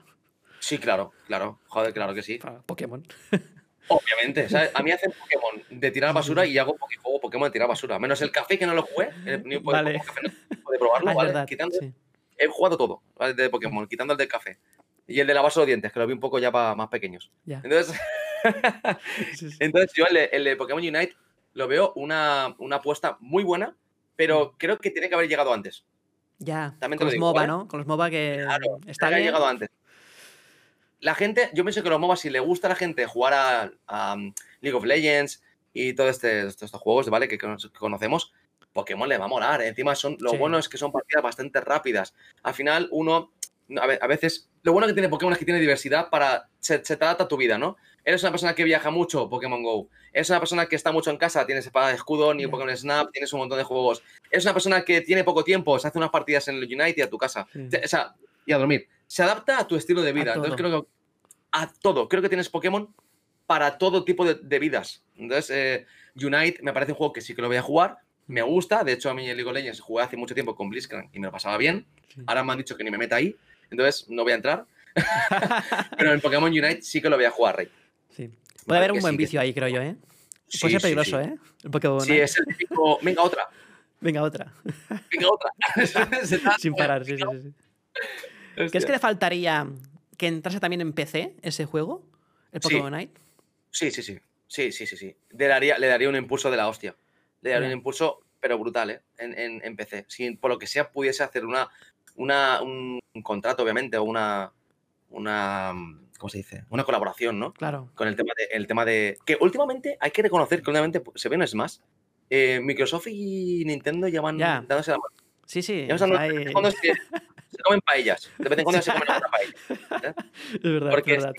Sí, claro, claro. Joder, claro que sí. Pokémon. Obviamente, ¿sabes? A mí hacen Pokémon de tirar basura y hago juego Pokémon de tirar basura. Menos el café que no lo jugué. El, vale. café no puede probarlo, ah, ¿vale? Quitando, He jugado todo, ¿vale? De Pokémon, quitando el de café. Y el de lavarse los dientes, que lo vi un poco ya para más pequeños. Entonces, entonces yo el de, Pokémon Unite lo veo una, una apuesta muy buena, pero mm. creo que tiene que haber llegado antes. Ya, También con los MOBA, ¿no? Con los MOBA que claro, está bien. llegado antes. La gente, yo pienso que los MOBA, si le gusta a la gente jugar a, um, League of Legends y todos este, estos juegos, ¿vale? Que, conocemos, Pokémon le va a molar. Encima, son, lo bueno es que son partidas bastante rápidas. Al final, uno a veces, lo bueno que tiene Pokémon es que tiene diversidad para, se, se te adapta a tu vida, ¿no? Eres una persona que viaja mucho, Pokémon Go. Eres una persona que está mucho en casa, tienes espada de escudo, ni Pokémon Snap, tienes un montón de juegos. Eres una persona que tiene poco tiempo, se hace unas partidas en el Unite y a tu casa. O sea, y a dormir. Se adapta a tu estilo de vida. Entonces creo que a todo. Creo que tienes Pokémon para todo tipo de, vidas. Entonces, eh, Unite me parece un juego que sí que lo voy a jugar. Me gusta. De hecho, a mí en League of Legends jugué hace mucho tiempo con Blitzcrank y me lo pasaba bien. Ahora me han dicho que ni me meta ahí. Entonces, no voy a entrar. Pero en Pokémon Unite sí que lo voy a jugar, Rey. Puede haber un buen vicio ahí, creo yo, ¿eh? Puede ser peligroso, ¿eh? El Pokémon. Sí, es el típico. Venga, otra. Venga, otra. Venga, otra. Sin parar, sí, sí, sí. ¿Crees que le faltaría que entrase también en PC ese juego? ¿El Pokémon Unite? Sí, sí, sí. Sí, sí, sí, sí. Le daría, le daría un impulso de la hostia. Le daría un impulso, pero brutal, ¿eh? En, en, en PC. Si por lo que sea pudiese hacer una, una, un contrato, obviamente, o una, una, ¿cómo se dice? Una colaboración, ¿no? Claro. Con el tema de, el tema de que últimamente hay que reconocer que últimamente se ve no es más. Eh, Microsoft y Nintendo ya van dándose la mano. Sí, sí. Ya hay... se, se comen paellas. De vez en cuando se comen una paella. ¿eh? Es verdad. Porque es verdad.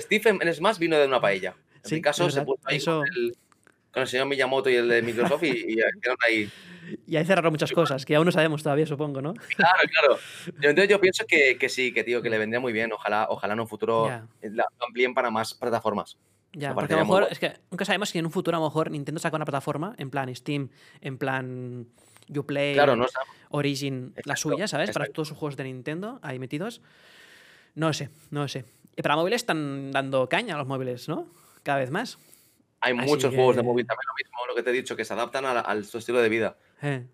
Steve en Smash vino de una paella. En mi caso se puso ahí Eso... con, el, con, el, señor Miyamoto y el de Microsoft y, y quedaron ahí y ahí cerraron muchas cosas que aún no sabemos todavía, supongo, ¿no? Claro, claro. Entonces yo pienso que, que sí, que tío, que le vendría muy bien. Ojalá, ojalá en un futuro lo amplíen para más plataformas. Ya, porque a lo mejor, es que nunca sabemos si en un futuro a lo mejor Nintendo saca una plataforma, en plan Steam, en plan Uplay, claro, no Origin, la suya, ¿sabes? Para todos sus juegos de Nintendo ahí metidos. No sé, no sé. Y para móviles están dando caña a los móviles, ¿no? Cada vez más. Hay muchos juegos de móvil también lo mismo, lo que te he dicho, que se adaptan a, su estilo de vida. Eh,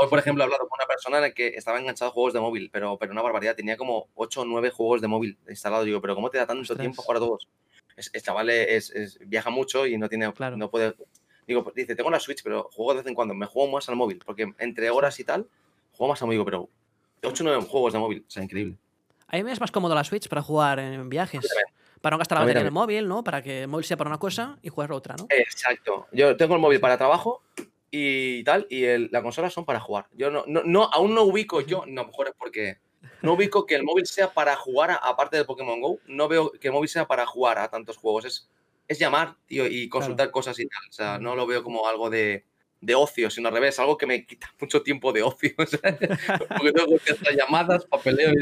Hoy, por ejemplo, he hablado con una persona en la que estaba enganchado a juegos de móvil, pero, pero una barbaridad. Tenía como 8 o 9 juegos de móvil instalados. Digo, pero ¿cómo te da tanto tiempo jugar a todos? El chaval es, viaja mucho y no tiene, no puede. Digo, dice, tengo la Switch, pero juego de vez en cuando. Me juego más al móvil, porque entre horas y tal, juego más al móvil, pero 8 o 9 juegos de móvil, o sea, increíble. A mí me es más cómodo la Switch para jugar en viajes. Para no gastar la batería en el móvil, ¿no? Para que el móvil sea para una cosa y jugar otra, ¿no? Exacto. Yo tengo el móvil para trabajo y tal, y la consola son para jugar. Yo no, no, aún no ubico yo, no, mejor es porque no ubico que el móvil sea para jugar, aparte del Pokémon Go, no veo que el móvil sea para jugar a tantos juegos. Es, es llamar, tío, y consultar cosas y tal. O sea, no lo veo como algo de, de ocio, sino al revés, algo que me quita mucho tiempo de ocio. Porque tengo que hacer llamadas, papeleo.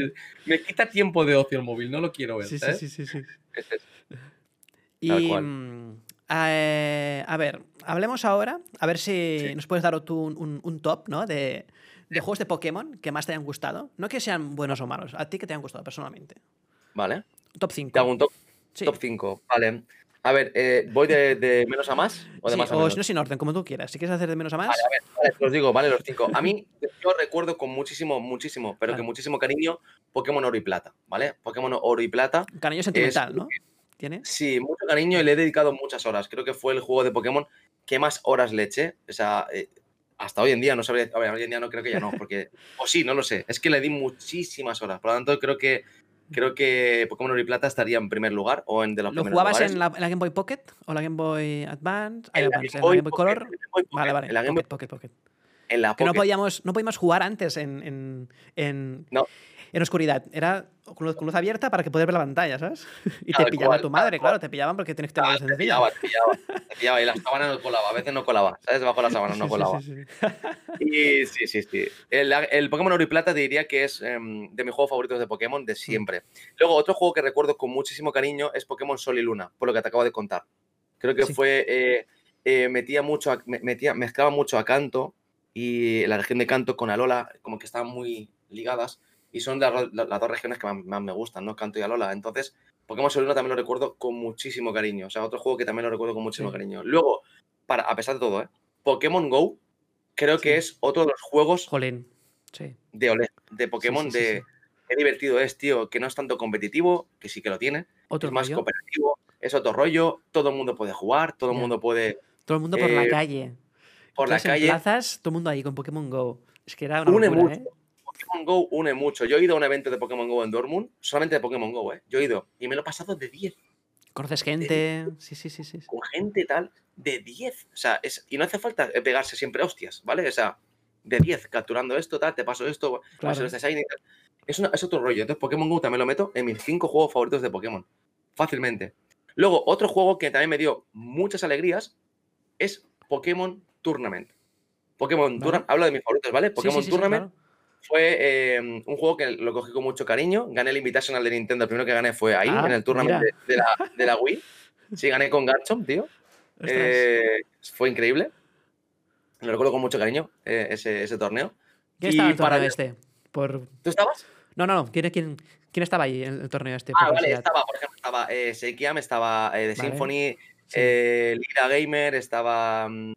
Me quita tiempo de ocio el móvil, no lo quiero ver. Sí, sí, sí, sí, Y mm, eh, a ver, hablemos ahora, a ver si nos puedes dar tú un, top, ¿no? De, de juegos de Pokémon que más te hayan gustado. No que sean buenos o malos, a ti que te hayan gustado personalmente. Vale. Top 5. Te hago un top, top 5, vale. A ver, eh, ¿voy de, menos a más o de más a menos? O no sin orden, como tú quieras. Si quieres hacer de menos a más. Vale, a ver, os digo, vale, los cinco. A mí, yo recuerdo con muchísimo, muchísimo, pero que muchísimo cariño, Pokémon Oro y Plata, ¿vale? Pokémon Oro y Plata. Cariño sentimental, ¿no? ¿Tiene? Sí, mucho cariño y le he dedicado muchas horas. Creo que fue el juego de Pokémon que más horas le eché. O sea, eh, hasta hoy en día no sabría. A ver, hoy en día no creo que ya no, porque. o sí, no lo sé. Es que le di muchísimas horas. Por lo tanto, creo que creo que Pokémon Oro y Plata estaría en primer lugar o en de los ¿Lo jugabas en la, Game Boy Pocket o la Game Boy Advance? En, la, Game Boy, Color. vale, vale. En la Game Boy Pocket, Pocket. En la Pocket. Que no podíamos, no podíamos jugar antes en, en, en, no en oscuridad. Era con luz, abierta para que poder ver la pantalla, ¿sabes? Y te pillaba tu madre, claro, te pillaban porque tienes que tener ah, te pillaba, te pillaba, te pillaba. Y la sábana no colaba, a veces no colaba, ¿sabes? Debajo de la sábana no colaba. Sí, sí, sí. Y sí, sí, sí. El, el, Pokémon Oro y Plata te diría que es em, de mis juegos favoritos de Pokémon de siempre. Luego, otro juego que recuerdo con muchísimo cariño es Pokémon Sol y Luna, por lo que te acabo de contar. Creo que fue. Eh, eh, metía mucho, metía, mezclaba mucho a Canto y la región de Canto con Alola, como que estaban muy ligadas y son las, dos regiones que más, me gustan, ¿no? Canto y Alola. Entonces, Pokémon Sol también lo recuerdo con muchísimo cariño. O sea, otro juego que también lo recuerdo con muchísimo cariño. Luego, para, a pesar de todo, ¿eh? Pokémon Go creo que es otro de los juegos de OLED, de Pokémon, de qué divertido es, tío, que no es tanto competitivo, que sí que lo tiene, ¿Otro es más cooperativo, es otro rollo, todo el mundo puede jugar, todo el mundo puede... Todo el mundo por la eh, calle. Por la calle. plazas, todo el mundo ahí con Pokémon Go. Es que era una locura, ¿eh? Pokémon Go une mucho. Yo he ido a un evento de Pokémon Go en Dortmund, solamente de Pokémon Go, ¿eh? Yo he ido y me lo he pasado de 10. Conoces gente, sí, sí, sí, sí. Con gente tal, de 10. O sea, es, y no hace falta pegarse siempre hostias, ¿vale? O sea, de 10, capturando esto, tal, te paso esto, claro. este shiny, Es, es otro rollo. Entonces, Pokémon Go también lo meto en mis 5 juegos favoritos de Pokémon. Fácilmente. Luego, otro juego que también me dio muchas alegrías es Pokémon Tournament. Pokémon Tournament, hablo de mis favoritos, ¿vale? Pokémon Tournament fue em, un juego que lo cogí con mucho cariño. Gané el Invitational de Nintendo. El primero que gané fue ahí, ah, en el tournament de, la, Wii. Sí, gané con Garchomp, tío. Eh, fue increíble. Lo recuerdo con mucho cariño, eh, ese, torneo. ¿Quién estaba en el torneo este? Por... ¿Tú estabas? No, no, no. ¿Quién, quién, quién estaba ahí en el torneo este? Ah, vale, estaba, por ejemplo, estaba eh, Seikiam, estaba eh, The Symphony, Lira Gamer, estaba. Mm,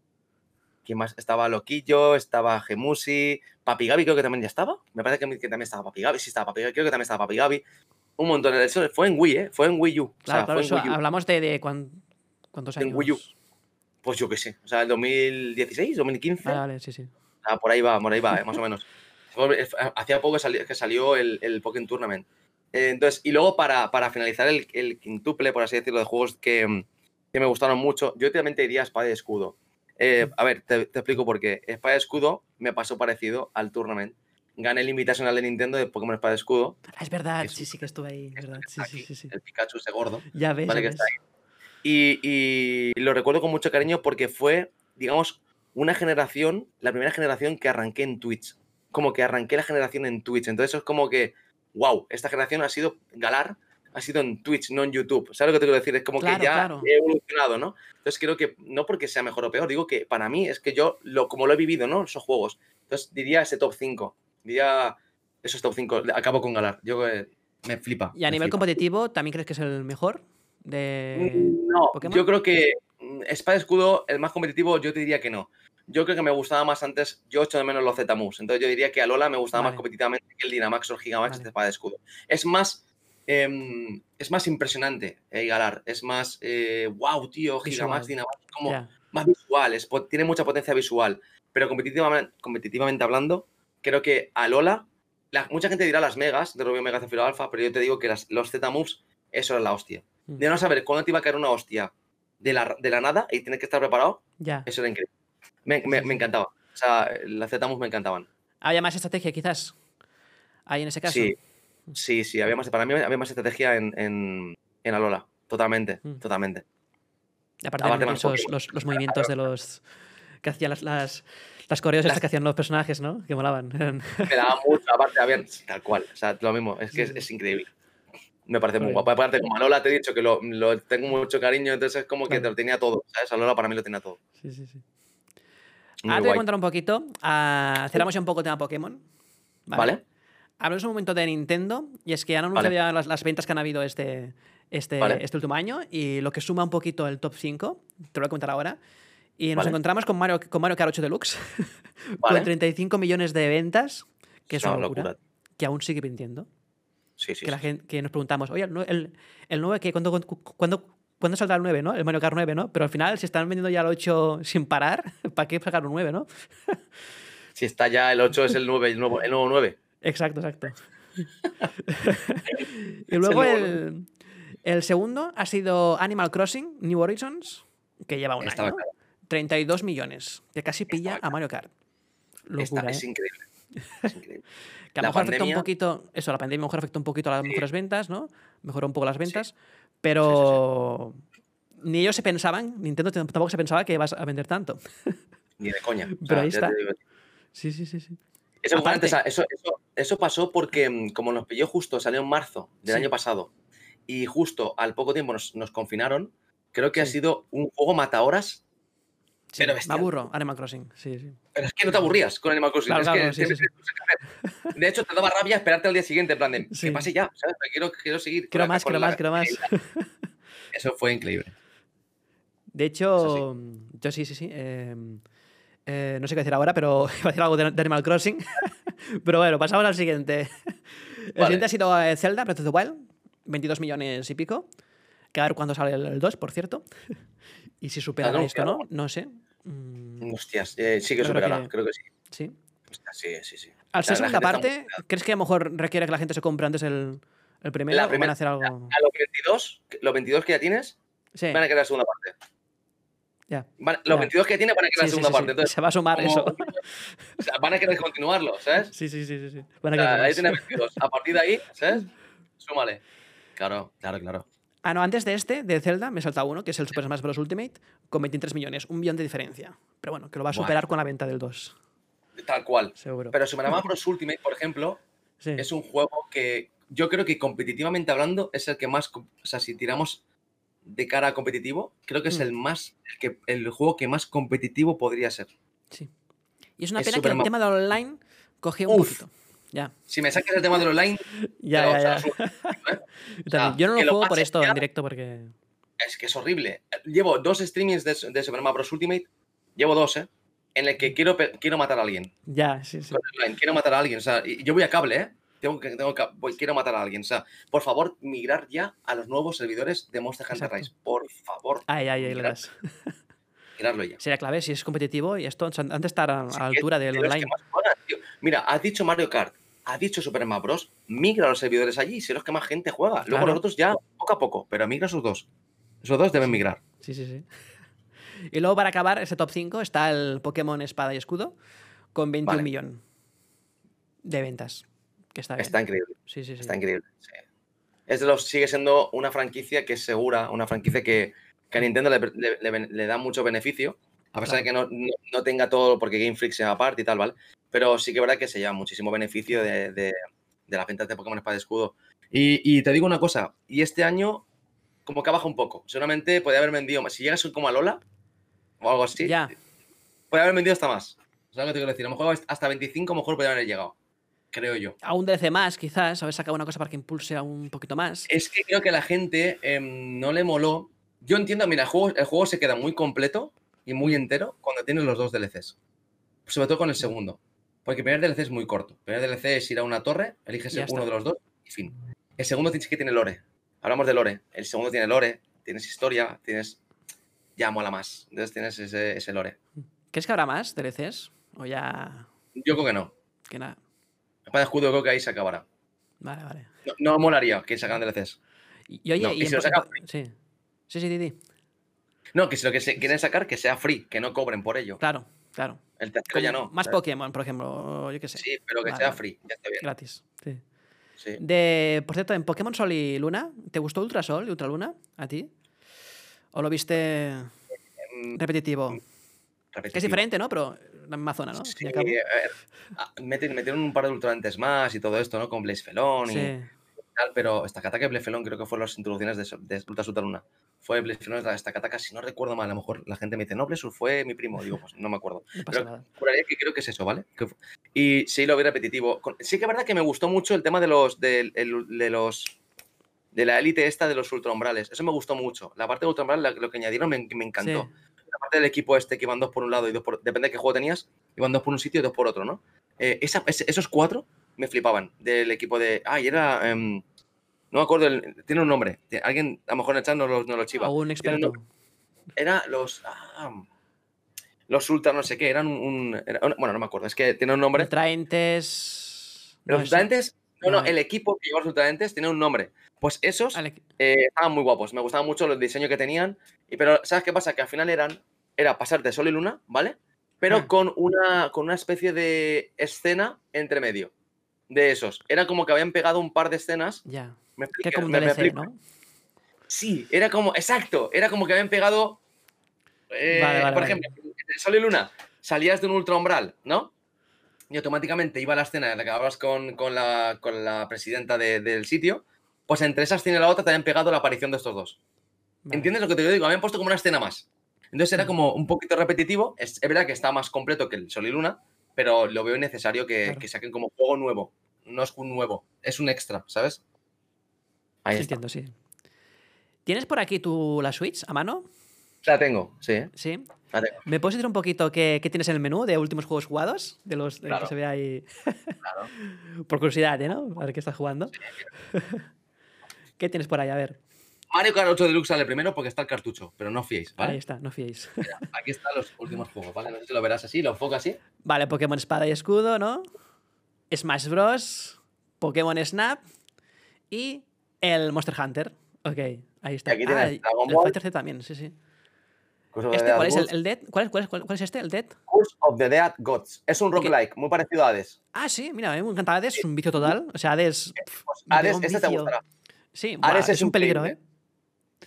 ¿Quién más? Estaba Loquillo, estaba Gemusi, Papi Gabi creo que también ya estaba. Me parece que, también estaba Papi Gabi. Sí, estaba Papi Gabi. Creo que también estaba Papi Gabi. Un montón. Eso fue en Wii, ¿eh? Fue en Wii U. Claro, o sea, hablamos de, de cuántos años. En Wii U. Pues yo qué sé. O sea, el 2016, 2015. Vale, vale, sí, sí. Ah, por ahí va, por ahí va, eh, más o menos. Hacía poco que salió, el, el Pokémon Tournament. Eh, entonces, y luego para, para finalizar el, el, quintuple, por así decirlo, de juegos que, que me gustaron mucho, yo últimamente diría Espada y Escudo. Eh, a ver, te, explico por qué. Espada Escudo me pasó parecido al tournament. Gané el Invitational de Nintendo de Pokémon Espada Escudo. Ah, es verdad, sí, sí que estuve ahí. verdad. Sí, sí, sí, El Pikachu ese gordo. Ya ves. Vale, Y, y, lo recuerdo con mucho cariño porque fue, digamos, una generación, la primera generación que arranqué en Twitch. Como que arranqué la generación en Twitch. Entonces es como que, wow, esta generación ha sido Galar ha sido en Twitch, no en YouTube. ¿Sabes lo que te quiero decir? Es como que ya he evolucionado, ¿no? Entonces creo que no porque sea mejor o peor, digo que para mí es que yo, lo, como lo he vivido, ¿no? Esos juegos. Entonces diría ese top 5. Diría esos top 5. Acabo con Galar. Yo eh, me flipa. ¿Y a nivel competitivo también crees que es el mejor? De mm, no, yo creo que mm, Espada Escudo, el más competitivo, yo te diría que no. Yo creo que me gustaba más antes, yo echo de menos los Z-Moves. Entonces yo diría que a Lola me gustaba más competitivamente que el Dynamax o el Gigamax de Espada Escudo. Es más Em, es más impresionante eh, Galar. Es más, wow, eh, tío, Gigamax, Dynamax, como más visual, tiene mucha potencia visual. Pero competitivamente, competitivamente hablando, creo que a Lola, mucha gente dirá las megas de Rubio Mega Zafiro Alpha, pero yo te digo que los Z-Moves, eso era la hostia. Mm. De no saber cuándo te iba a caer una hostia de la, de la nada y tienes que estar preparado, eso era increíble. Me, encantaba. O sea, las Z-Moves me encantaban. ¿Había más estrategia quizás? Ahí en ese caso. Sí, Sí, sí, había más, para mí había más estrategia en, en, Alola, totalmente, mm. totalmente. aparte, los, movimientos de los que hacía las, las, las coreos estas que hacían los personajes, ¿no? Que molaban. Me daba mucho, aparte, habían, tal cual, o sea, lo mismo, es que es, increíble. Me parece muy guapo. Aparte, como a Lola te he dicho que lo, lo tengo mucho cariño, entonces es como que te lo tenía todo, ¿sabes? A Lola para mí lo tenía todo. Sí, sí, sí. Ahora te voy a contar un poquito. Uh, cerramos ya un poco el tema Pokémon. Vale. Hablamos un momento de Nintendo y es que han anunciado ya las, las, ventas que han habido este, este, este último año y lo que suma un poquito el top 5, te lo voy a contar ahora. Y nos encontramos con Mario, con Mario Kart 8 Deluxe, con 35 millones de ventas, que es, una locura, que aún sigue vendiendo. Sí, sí, que, la gente, que nos preguntamos, oye, el, el, 9, que ¿cuándo, cuándo, ¿cuándo saldrá el 9, no? El Mario Kart 9, ¿no? Pero al final, si están vendiendo ya el 8 sin parar, ¿para qué sacar un 9, no? si está ya el 8 es el 9, el nuevo, el nuevo 9. Exacto, exacto. y luego el, el, segundo ha sido Animal Crossing New Horizons, que lleva un año. 32 millones, que casi pilla a Mario Kart. Locura, es, ¿eh? increíble. es increíble. que a lo mejor afectó un poquito, eso, la pandemia a lo mejor afectó un poquito a las mejores ventas, ¿no? Mejoró un poco las ventas, pero ni ellos se pensaban, Nintendo tampoco se pensaba que ibas a vender tanto. Ni de coña. pero ahí está. Sí, sí, sí, sí. Eso, eso, eso, pasó porque, mm, como nos pilló justo, salió en marzo del año pasado, y justo al poco tiempo nos, nos confinaron, creo que ha sido un juego mata horas. Sí, pero me aburro, Animal Crossing. Sí, sí. Pero es que no te aburrías con Animal Crossing. de hecho, te daba rabia esperarte al día siguiente, en plan de que pase ya, ¿sabes? Quiero, quiero seguir. Quiero más, quiero más, quiero más. Eso fue increíble. De hecho, yo sí, sí, sí. Eh, eh, no sé qué decir ahora, pero iba a decir algo de, Animal Crossing. pero bueno, pasamos al siguiente. El siguiente ha sido eh, Zelda, Breath of the Wild, 22 millones y pico. Que a ver cuándo sale el 2, por cierto. y si supera esto, ¿no? No sé. Mm. Hostias, eh, sí que superará, creo que sí. Sí. sí, sí, sí. Al ser segunda parte, ¿crees que a lo mejor requiere que la gente se compre antes el, el primero? La van a hacer algo? A los 22, los 22 que ya tienes, van a quedar segunda parte los 22 que tiene van a quedar en la segunda parte. Entonces, se va a sumar eso. O sea, van a querer continuarlo, ¿sabes? Sí, sí, sí. sí. Van a ahí tienes 22. A partir de ahí, ¿sabes? Súmale. Claro, claro, claro. Ah, no, antes de este, de Zelda, me salta uno, que es el Super Smash Bros. Ultimate, con 23 millones, un millón de diferencia. Pero bueno, que lo va a superar con la venta del 2. Tal cual. Seguro. Pero Super Smash Bros. Ultimate, por ejemplo, es un juego que yo creo que competitivamente hablando es el que más. O sea, si tiramos de cara a competitivo, creo que es mm. el más el, que, el juego que más competitivo podría ser. Sí. Y es una pena que el tema del online coge un poquito. Ya. Si me saques el tema del online, ya, ya, ya. yo no lo juego por esto en directo porque. Es que es horrible. Llevo dos streamings de, de Super Mario Bros. Ultimate. Llevo dos, ¿eh? En el que mm. quiero, quiero matar a alguien. Ya, sí, sí. Quiero matar a alguien. O sea, yo voy a cable, ¿eh? Tengo que, tengo que quiero matar a alguien. O sea, por favor, migrar ya a los nuevos servidores de Monster Hunter Rise. Por favor. Ay, ay, ay, migrarlo, migrarlo ya. Sería clave si es competitivo y esto antes de estar a, la altura del online. Mira, has dicho Mario Kart, has dicho Super Mario Bros. Migra los servidores allí, si los que más gente juega. Luego los otros ya poco a poco, pero migra esos dos. Esos dos deben migrar. Sí, sí, sí. Y luego para acabar ese top 5 está el Pokémon Espada y Escudo con 21 millones de ventas está, increíble. Está increíble. Es de los, sigue siendo una franquicia que es segura, una franquicia que, a Nintendo le, da mucho beneficio, a pesar de que no, tenga todo, porque Game Freak se aparte y tal, ¿vale? Pero sí que es verdad que se lleva muchísimo beneficio de, de, las ventas de Pokémon Espada y Escudo. Y, te digo una cosa, y este año como que ha bajado un poco. Seguramente puede haber vendido más. Si llegas como a Lola o algo así, ya. puede haber vendido hasta más. ¿Sabes lo que te quiero decir? A lo mejor hasta 25 a lo mejor puede haber llegado creo yo. A un DLC más, quizás, haber sacado una cosa para que impulse a un poquito más. Es que creo que a la gente em, no le moló. Yo entiendo, mira, el juego, el juego se queda muy completo y muy entero cuando tienes los dos DLCs. Sobre todo con el segundo. Porque el primer DLC es muy corto. El primer DLC es ir a una torre, eliges uno de los dos y fin. El segundo tienes que tiene lore. Hablamos de lore. El segundo tiene lore, tienes historia, tienes. Ya mola más. Entonces tienes ese, ese lore. ¿Crees que habrá más DLCs? ¿O ya.? Yo creo que no. Que nada. Espada escudo creo que ahí se acabará. Vale, vale. No, molaría que sacaran DLCs. Y, oye, y, si lo sacan Sí. Sí, sí, Didi. No, que si lo que se quieren sacar, que sea free, que no cobren por ello. Claro, claro. El tercero ya no. Más Pokémon, por ejemplo, yo qué sé. Sí, pero que sea free, ya está bien. Gratis, sí. sí. De, por cierto, en Pokémon Sol y Luna, ¿te gustó Ultra Sol y Ultra Luna a ti? ¿O lo viste em, repetitivo? repetitivo. Es diferente, ¿no? Pero la misma zona, ¿no? Sí, a ver, metieron un par de ultraantes más y todo esto, ¿no? Con Blaze Felon y Sí. tal, pero esta Kataka y Blaze Felon creo que fueron las introducciones de, de Ultra Sutra Luna. Fue Blaze Felon esta Kataka, si no recuerdo mal, a lo mejor la gente me dice, no, Blaze fue mi primo. Digo, pues no me acuerdo. No pasa Pero nada. juraría que creo que es eso, ¿vale? Que y sí lo vi repetitivo. Con- Sí que es verdad que me gustó mucho el tema de los de, el- de los de la élite esta de los ultraumbrales. Eso me gustó mucho. La parte de ultraumbral, lo que añadieron me, me encantó. Sí. La parte del equipo este que iban dos por un lado y dos por... Depende de qué juego tenías, iban dos por un sitio y dos por otro, ¿no? Eh, esa- esos cuatro me flipaban del equipo de... Ah, y era... em, no me acuerdo, el- tiene un nombre. Alguien, a lo mejor en el chat no lo, no lo chiva. Un experto. era los. ah, los ultra no sé qué, eran un. un- era un- bueno, no me acuerdo, es que tiene un nombre. Ultraentes. Los no. No, no, no. el equipo que lleva los ultraentes tiene un nombre. Pues esos eh, estaban muy guapos, me gustaba mucho el diseño que tenían. Y, pero, ¿sabes qué pasa? Que al final eran. Era pasar de sol y luna, ¿vale? Pero Ah. con, una, con una especie de escena entre medio. De esos. Era como que habían pegado un par de escenas. Ya. Me Que explico, como un me- me DLC, explico. ¿no? Sí, era como, exacto, era como que habían pegado. eh, Vale, vale, por vale. ejemplo, en Sol y Luna, salías de un ultra umbral, ¿no? Y automáticamente iba a la escena en la que hablabas con, con la, con la presidenta de- del sitio. Pues entre esa escena y la otra te habían pegado la aparición de estos dos. Vale. ¿Entiendes lo que te digo? Habían puesto como una escena más. Entonces era Mm. como un poquito repetitivo. Es, es verdad que está más completo que el Sol y Luna, pero lo veo innecesario que, Claro. que saquen como juego nuevo. No es un nuevo, es un extra, ¿sabes? Ahí Sí, está. entiendo, sí. ¿Tienes por aquí tu, la Switch a mano? La tengo, sí. Sí. ¿Me puedes decir un poquito qué, qué tienes en el menú de últimos juegos jugados? De los de Claro. que se ve ahí. Claro. Por curiosidad, ¿eh? ¿no? A ver qué estás jugando. ¿Qué tienes por ahí? A ver. Mario Kart 8 Deluxe sale primero porque está el cartucho, pero no fiéis, Ahí ¿vale? está, no fiéis. Mira, aquí están los últimos juegos, ¿vale? No sé si lo verás así, lo enfoco así. Vale, Pokémon Espada y Escudo, ¿no? Smash Bros. Pokémon Snap y el Monster Hunter. Ok, ahí está. Y aquí tienes y Dragon el Ball. Fighter Z también, sí, sí. ¿Este cuál es? ¿El, el Dead? ¿Cuál, es- cuál, es- cuál- cuál es este? ¿El Dead? Curse of the Dead Gods. Es un roguelike, muy parecido a Hades. Ah, sí, mira, a mí me encanta Hades, es un vicio total. O sea, Hades. pf, Pues me Hades, un este te gustará. Sí, Hades es, es un peligro, ¿eh? increíble.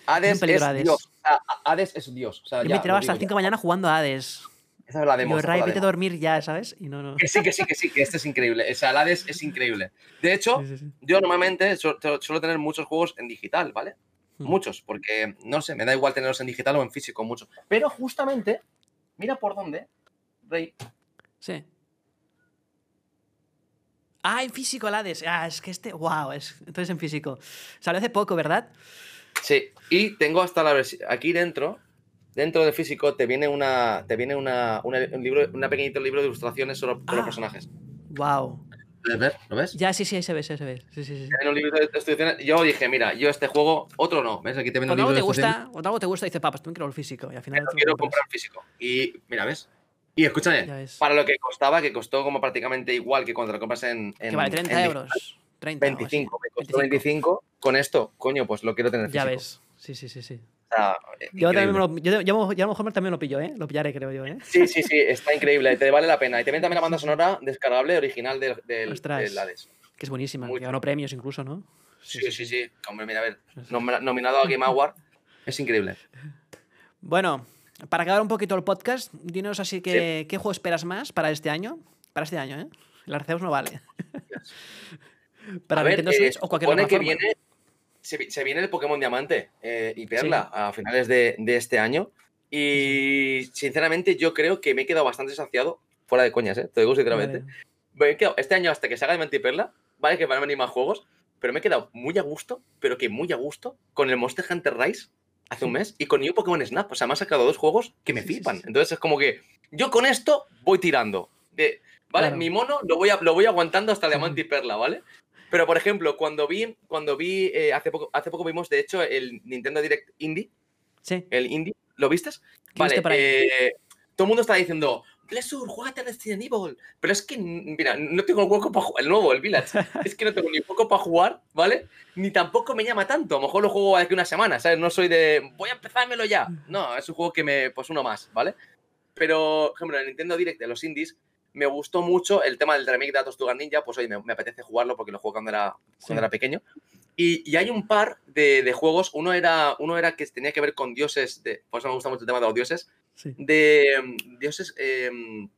Hades es, peligro, Hades. Dios. O sea, Hades es Dios. O sea, Yo ya, me tiraba hasta las digo 5 de la mañana jugando a Hades. Esa es la demo. yo, Ray, vete a dormir ya, ¿sabes? Y no, no. Que sí, que sí, que sí, que este es increíble. O sea, el Hades es increíble. De hecho, Sí, sí, sí. yo normalmente su- su- suelo tener muchos juegos en digital, ¿vale? Hmm. Muchos, porque no sé, me da igual tenerlos en digital o en físico, muchos. Pero justamente, mira por dónde, Rey. Sí. Ah, en físico Hades. Ah, es que este. Wow, es... entonces en físico. Salió hace poco, ¿verdad? Sí, y tengo hasta la versión. Aquí dentro, dentro del físico, te viene una. Te viene una, una- un libro, una pequeñito libro de ilustraciones sobre los Ah. personajes. Wow. ¿Puedes ver? ¿Lo ves? Ya, sí, sí, ahí se ve, se ve. Sí, sí, sí. Tiene un libro de instrucciones. Yo dije, mira, yo este juego, otro no. ¿Ves? Aquí te viene un libro algo de te instrucciones. gusta, cuando algo te gusta, dices, papá, pues también quiero el físico. Y al final. Pero quiero compras. comprar físico. Y mira, ¿ves? Y escúchame, para lo que costaba, que costó como prácticamente igual que cuando lo compras en. en Que vale 30 en euros. 30 o así. 25, me costó 25. Con esto, coño, pues lo quiero tener físico. Ya ves. Sí, sí, sí, sí. Eh, Yo, también me increíble. lo, yo, yo, yo a lo mejor también lo pillo, ¿eh? Lo pillaré, creo yo, ¿eh? Sí, sí, sí, está increíble, te vale la pena. Y te viene también la banda sonora descargable original del, del, Ostras. del Hades. Que es buenísima. Muy que ganó premios incluso, ¿no? Sí, sí, sí, Hombre, mira, a ver, Sí, sí. nomina- nominado a Game Award, es increíble. Bueno, para acabar un poquito el podcast, dinos así que qué juego esperas más para este año. Para este año, ¿eh? El Arceus no vale. para a ver, Nintendo eh, Switch se o cualquier otra que viene, se, vi- se viene el Pokémon Diamante eh, y Perla a finales de, de este año. Y sinceramente yo creo que me he quedado bastante saciado, fuera de coñas, ¿eh? te digo sinceramente. Vale. Me he quedado- este año hasta que salga Diamante y Perla, vale que van a venir más juegos, pero me he quedado muy a gusto, pero que muy a gusto, con el Monster Hunter Rise hace un mes y con New Pokémon Snap. O sea, me ha sacado dos juegos que me flipan. Entonces es como que yo con esto voy tirando. De, ¿Vale? Claro. Mi mono lo voy, a, lo voy aguantando hasta Diamante y Perla, ¿vale? Pero, por ejemplo, cuando vi, cuando vi eh, hace, poco, hace poco vimos, de hecho, el Nintendo Direct Indie, Sí. el Indie, ¿lo Vale, viste ahí? eh, todo el mundo está diciendo, Blessur, juégate a Resident Evil. Pero es que, mira, no tengo el hueco para jugar, el nuevo, el Village. es que no tengo ni hueco para jugar, ¿vale? Ni tampoco me llama tanto. A lo mejor lo juego aquí una semana, ¿sabes? No soy de, voy a empezármelo ya. No, es un juego que me, pues uno más, ¿vale? Pero, por ejemplo, en el Nintendo Direct de los indies, me gustó mucho el tema del remake de Atos Tugan Ninja, pues hoy me, me apetece jugarlo porque lo jugué cuando era, cuando Sí. era pequeño. Y, y hay un par de, de juegos, uno era, uno era que tenía que ver con dioses, de, por eso me gusta mucho el tema de los dioses, de mm, dioses em,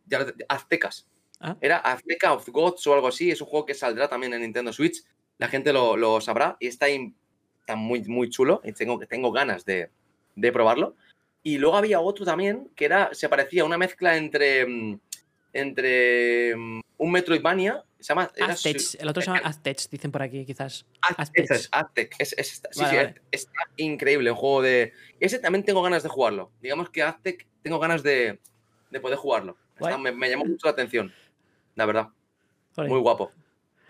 aztecas. Ah. Era Azteca of Gods o algo así. Es un juego que saldrá también en Nintendo Switch. La gente lo, sabrá y está, está, muy, muy chulo y tengo, tengo ganas de, de probarlo. Y luego había otro también que era, se parecía una mezcla entre, mm, entre mm, un Metroidvania. Se llama. el otro se llama Aztec, dicen por aquí, quizás. Aztec. Aztec. Es, sí, sí, está increíble. Un juego de. Ese también tengo ganas de jugarlo. Digamos que Aztec tengo ganas de, de poder jugarlo. me, me, llamó mucho la atención. La verdad. Muy guapo.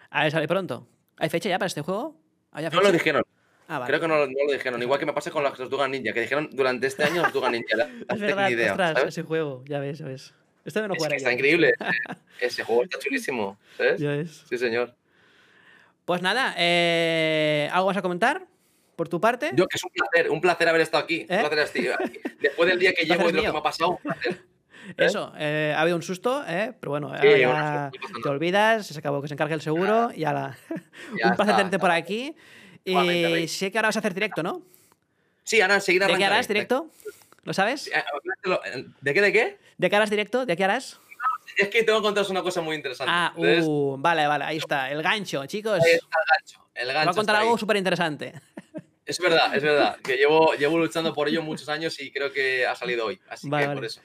A ver, sale pronto. ¿Hay fecha ya para este juego? No lo dijeron. Ah, Creo que no, lo dijeron. Igual que me pasa con las Tortugas Ninja, que dijeron durante este año Tortugas Ninja. es verdad, idea, ese juego, ya ves, ya ves. Esto de no jugar Está increíble. ese juego está chulísimo. ¿sabes? Ya. Sí, señor. Pues nada, eh, ¿algo vas a comentar? ¿Por tu parte? Yo, que es un placer, un placer haber estado aquí. Un ¿Eh? placer estar aquí. Después del día que llevo y de lo que me ha pasado, un placer. ¿Eh? Eso, eh, ha habido un susto, ¿eh? pero bueno, ya te olvidas, se acabó que se encargue el seguro y la un placer tenerte por aquí. Y sé que ahora vas a hacer directo, ¿no? Sí, ahora enseguida. ¿De qué harás directo? ¿Lo sabes? ¿De qué, de qué? ¿De qué harás directo? ¿De qué harás? Es que tengo que contaros una cosa muy interesante. Ah, uh, vale, vale, ahí está. El gancho, chicos. el gancho. El gancho. Va a contar algo súper interesante. Es verdad, es verdad. Que llevo, llevo luchando por ello muchos años y creo que ha salido hoy. Así que por eso.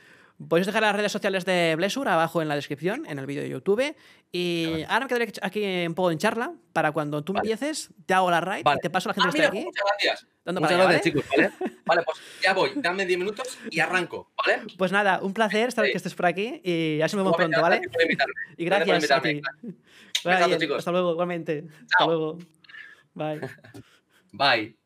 Podéis dejar las redes sociales de Blessur abajo en la descripción, en el vídeo de YouTube. Y ahora me quedaré aquí un poco en charla para cuando tú empieces, te hago la raid te paso a la gente ah, que está aquí. Muchas gracias. Muchas gracias, chicos, ¿vale? vale, pues ya voy, dame 10 minutos y arranco, ¿vale? Pues nada, un placer estar que estés por aquí y ya me vemos pronto, ¿vale? Y gracias a ti. chicos. Hasta luego, igualmente. Hasta luego. Bye. Bye.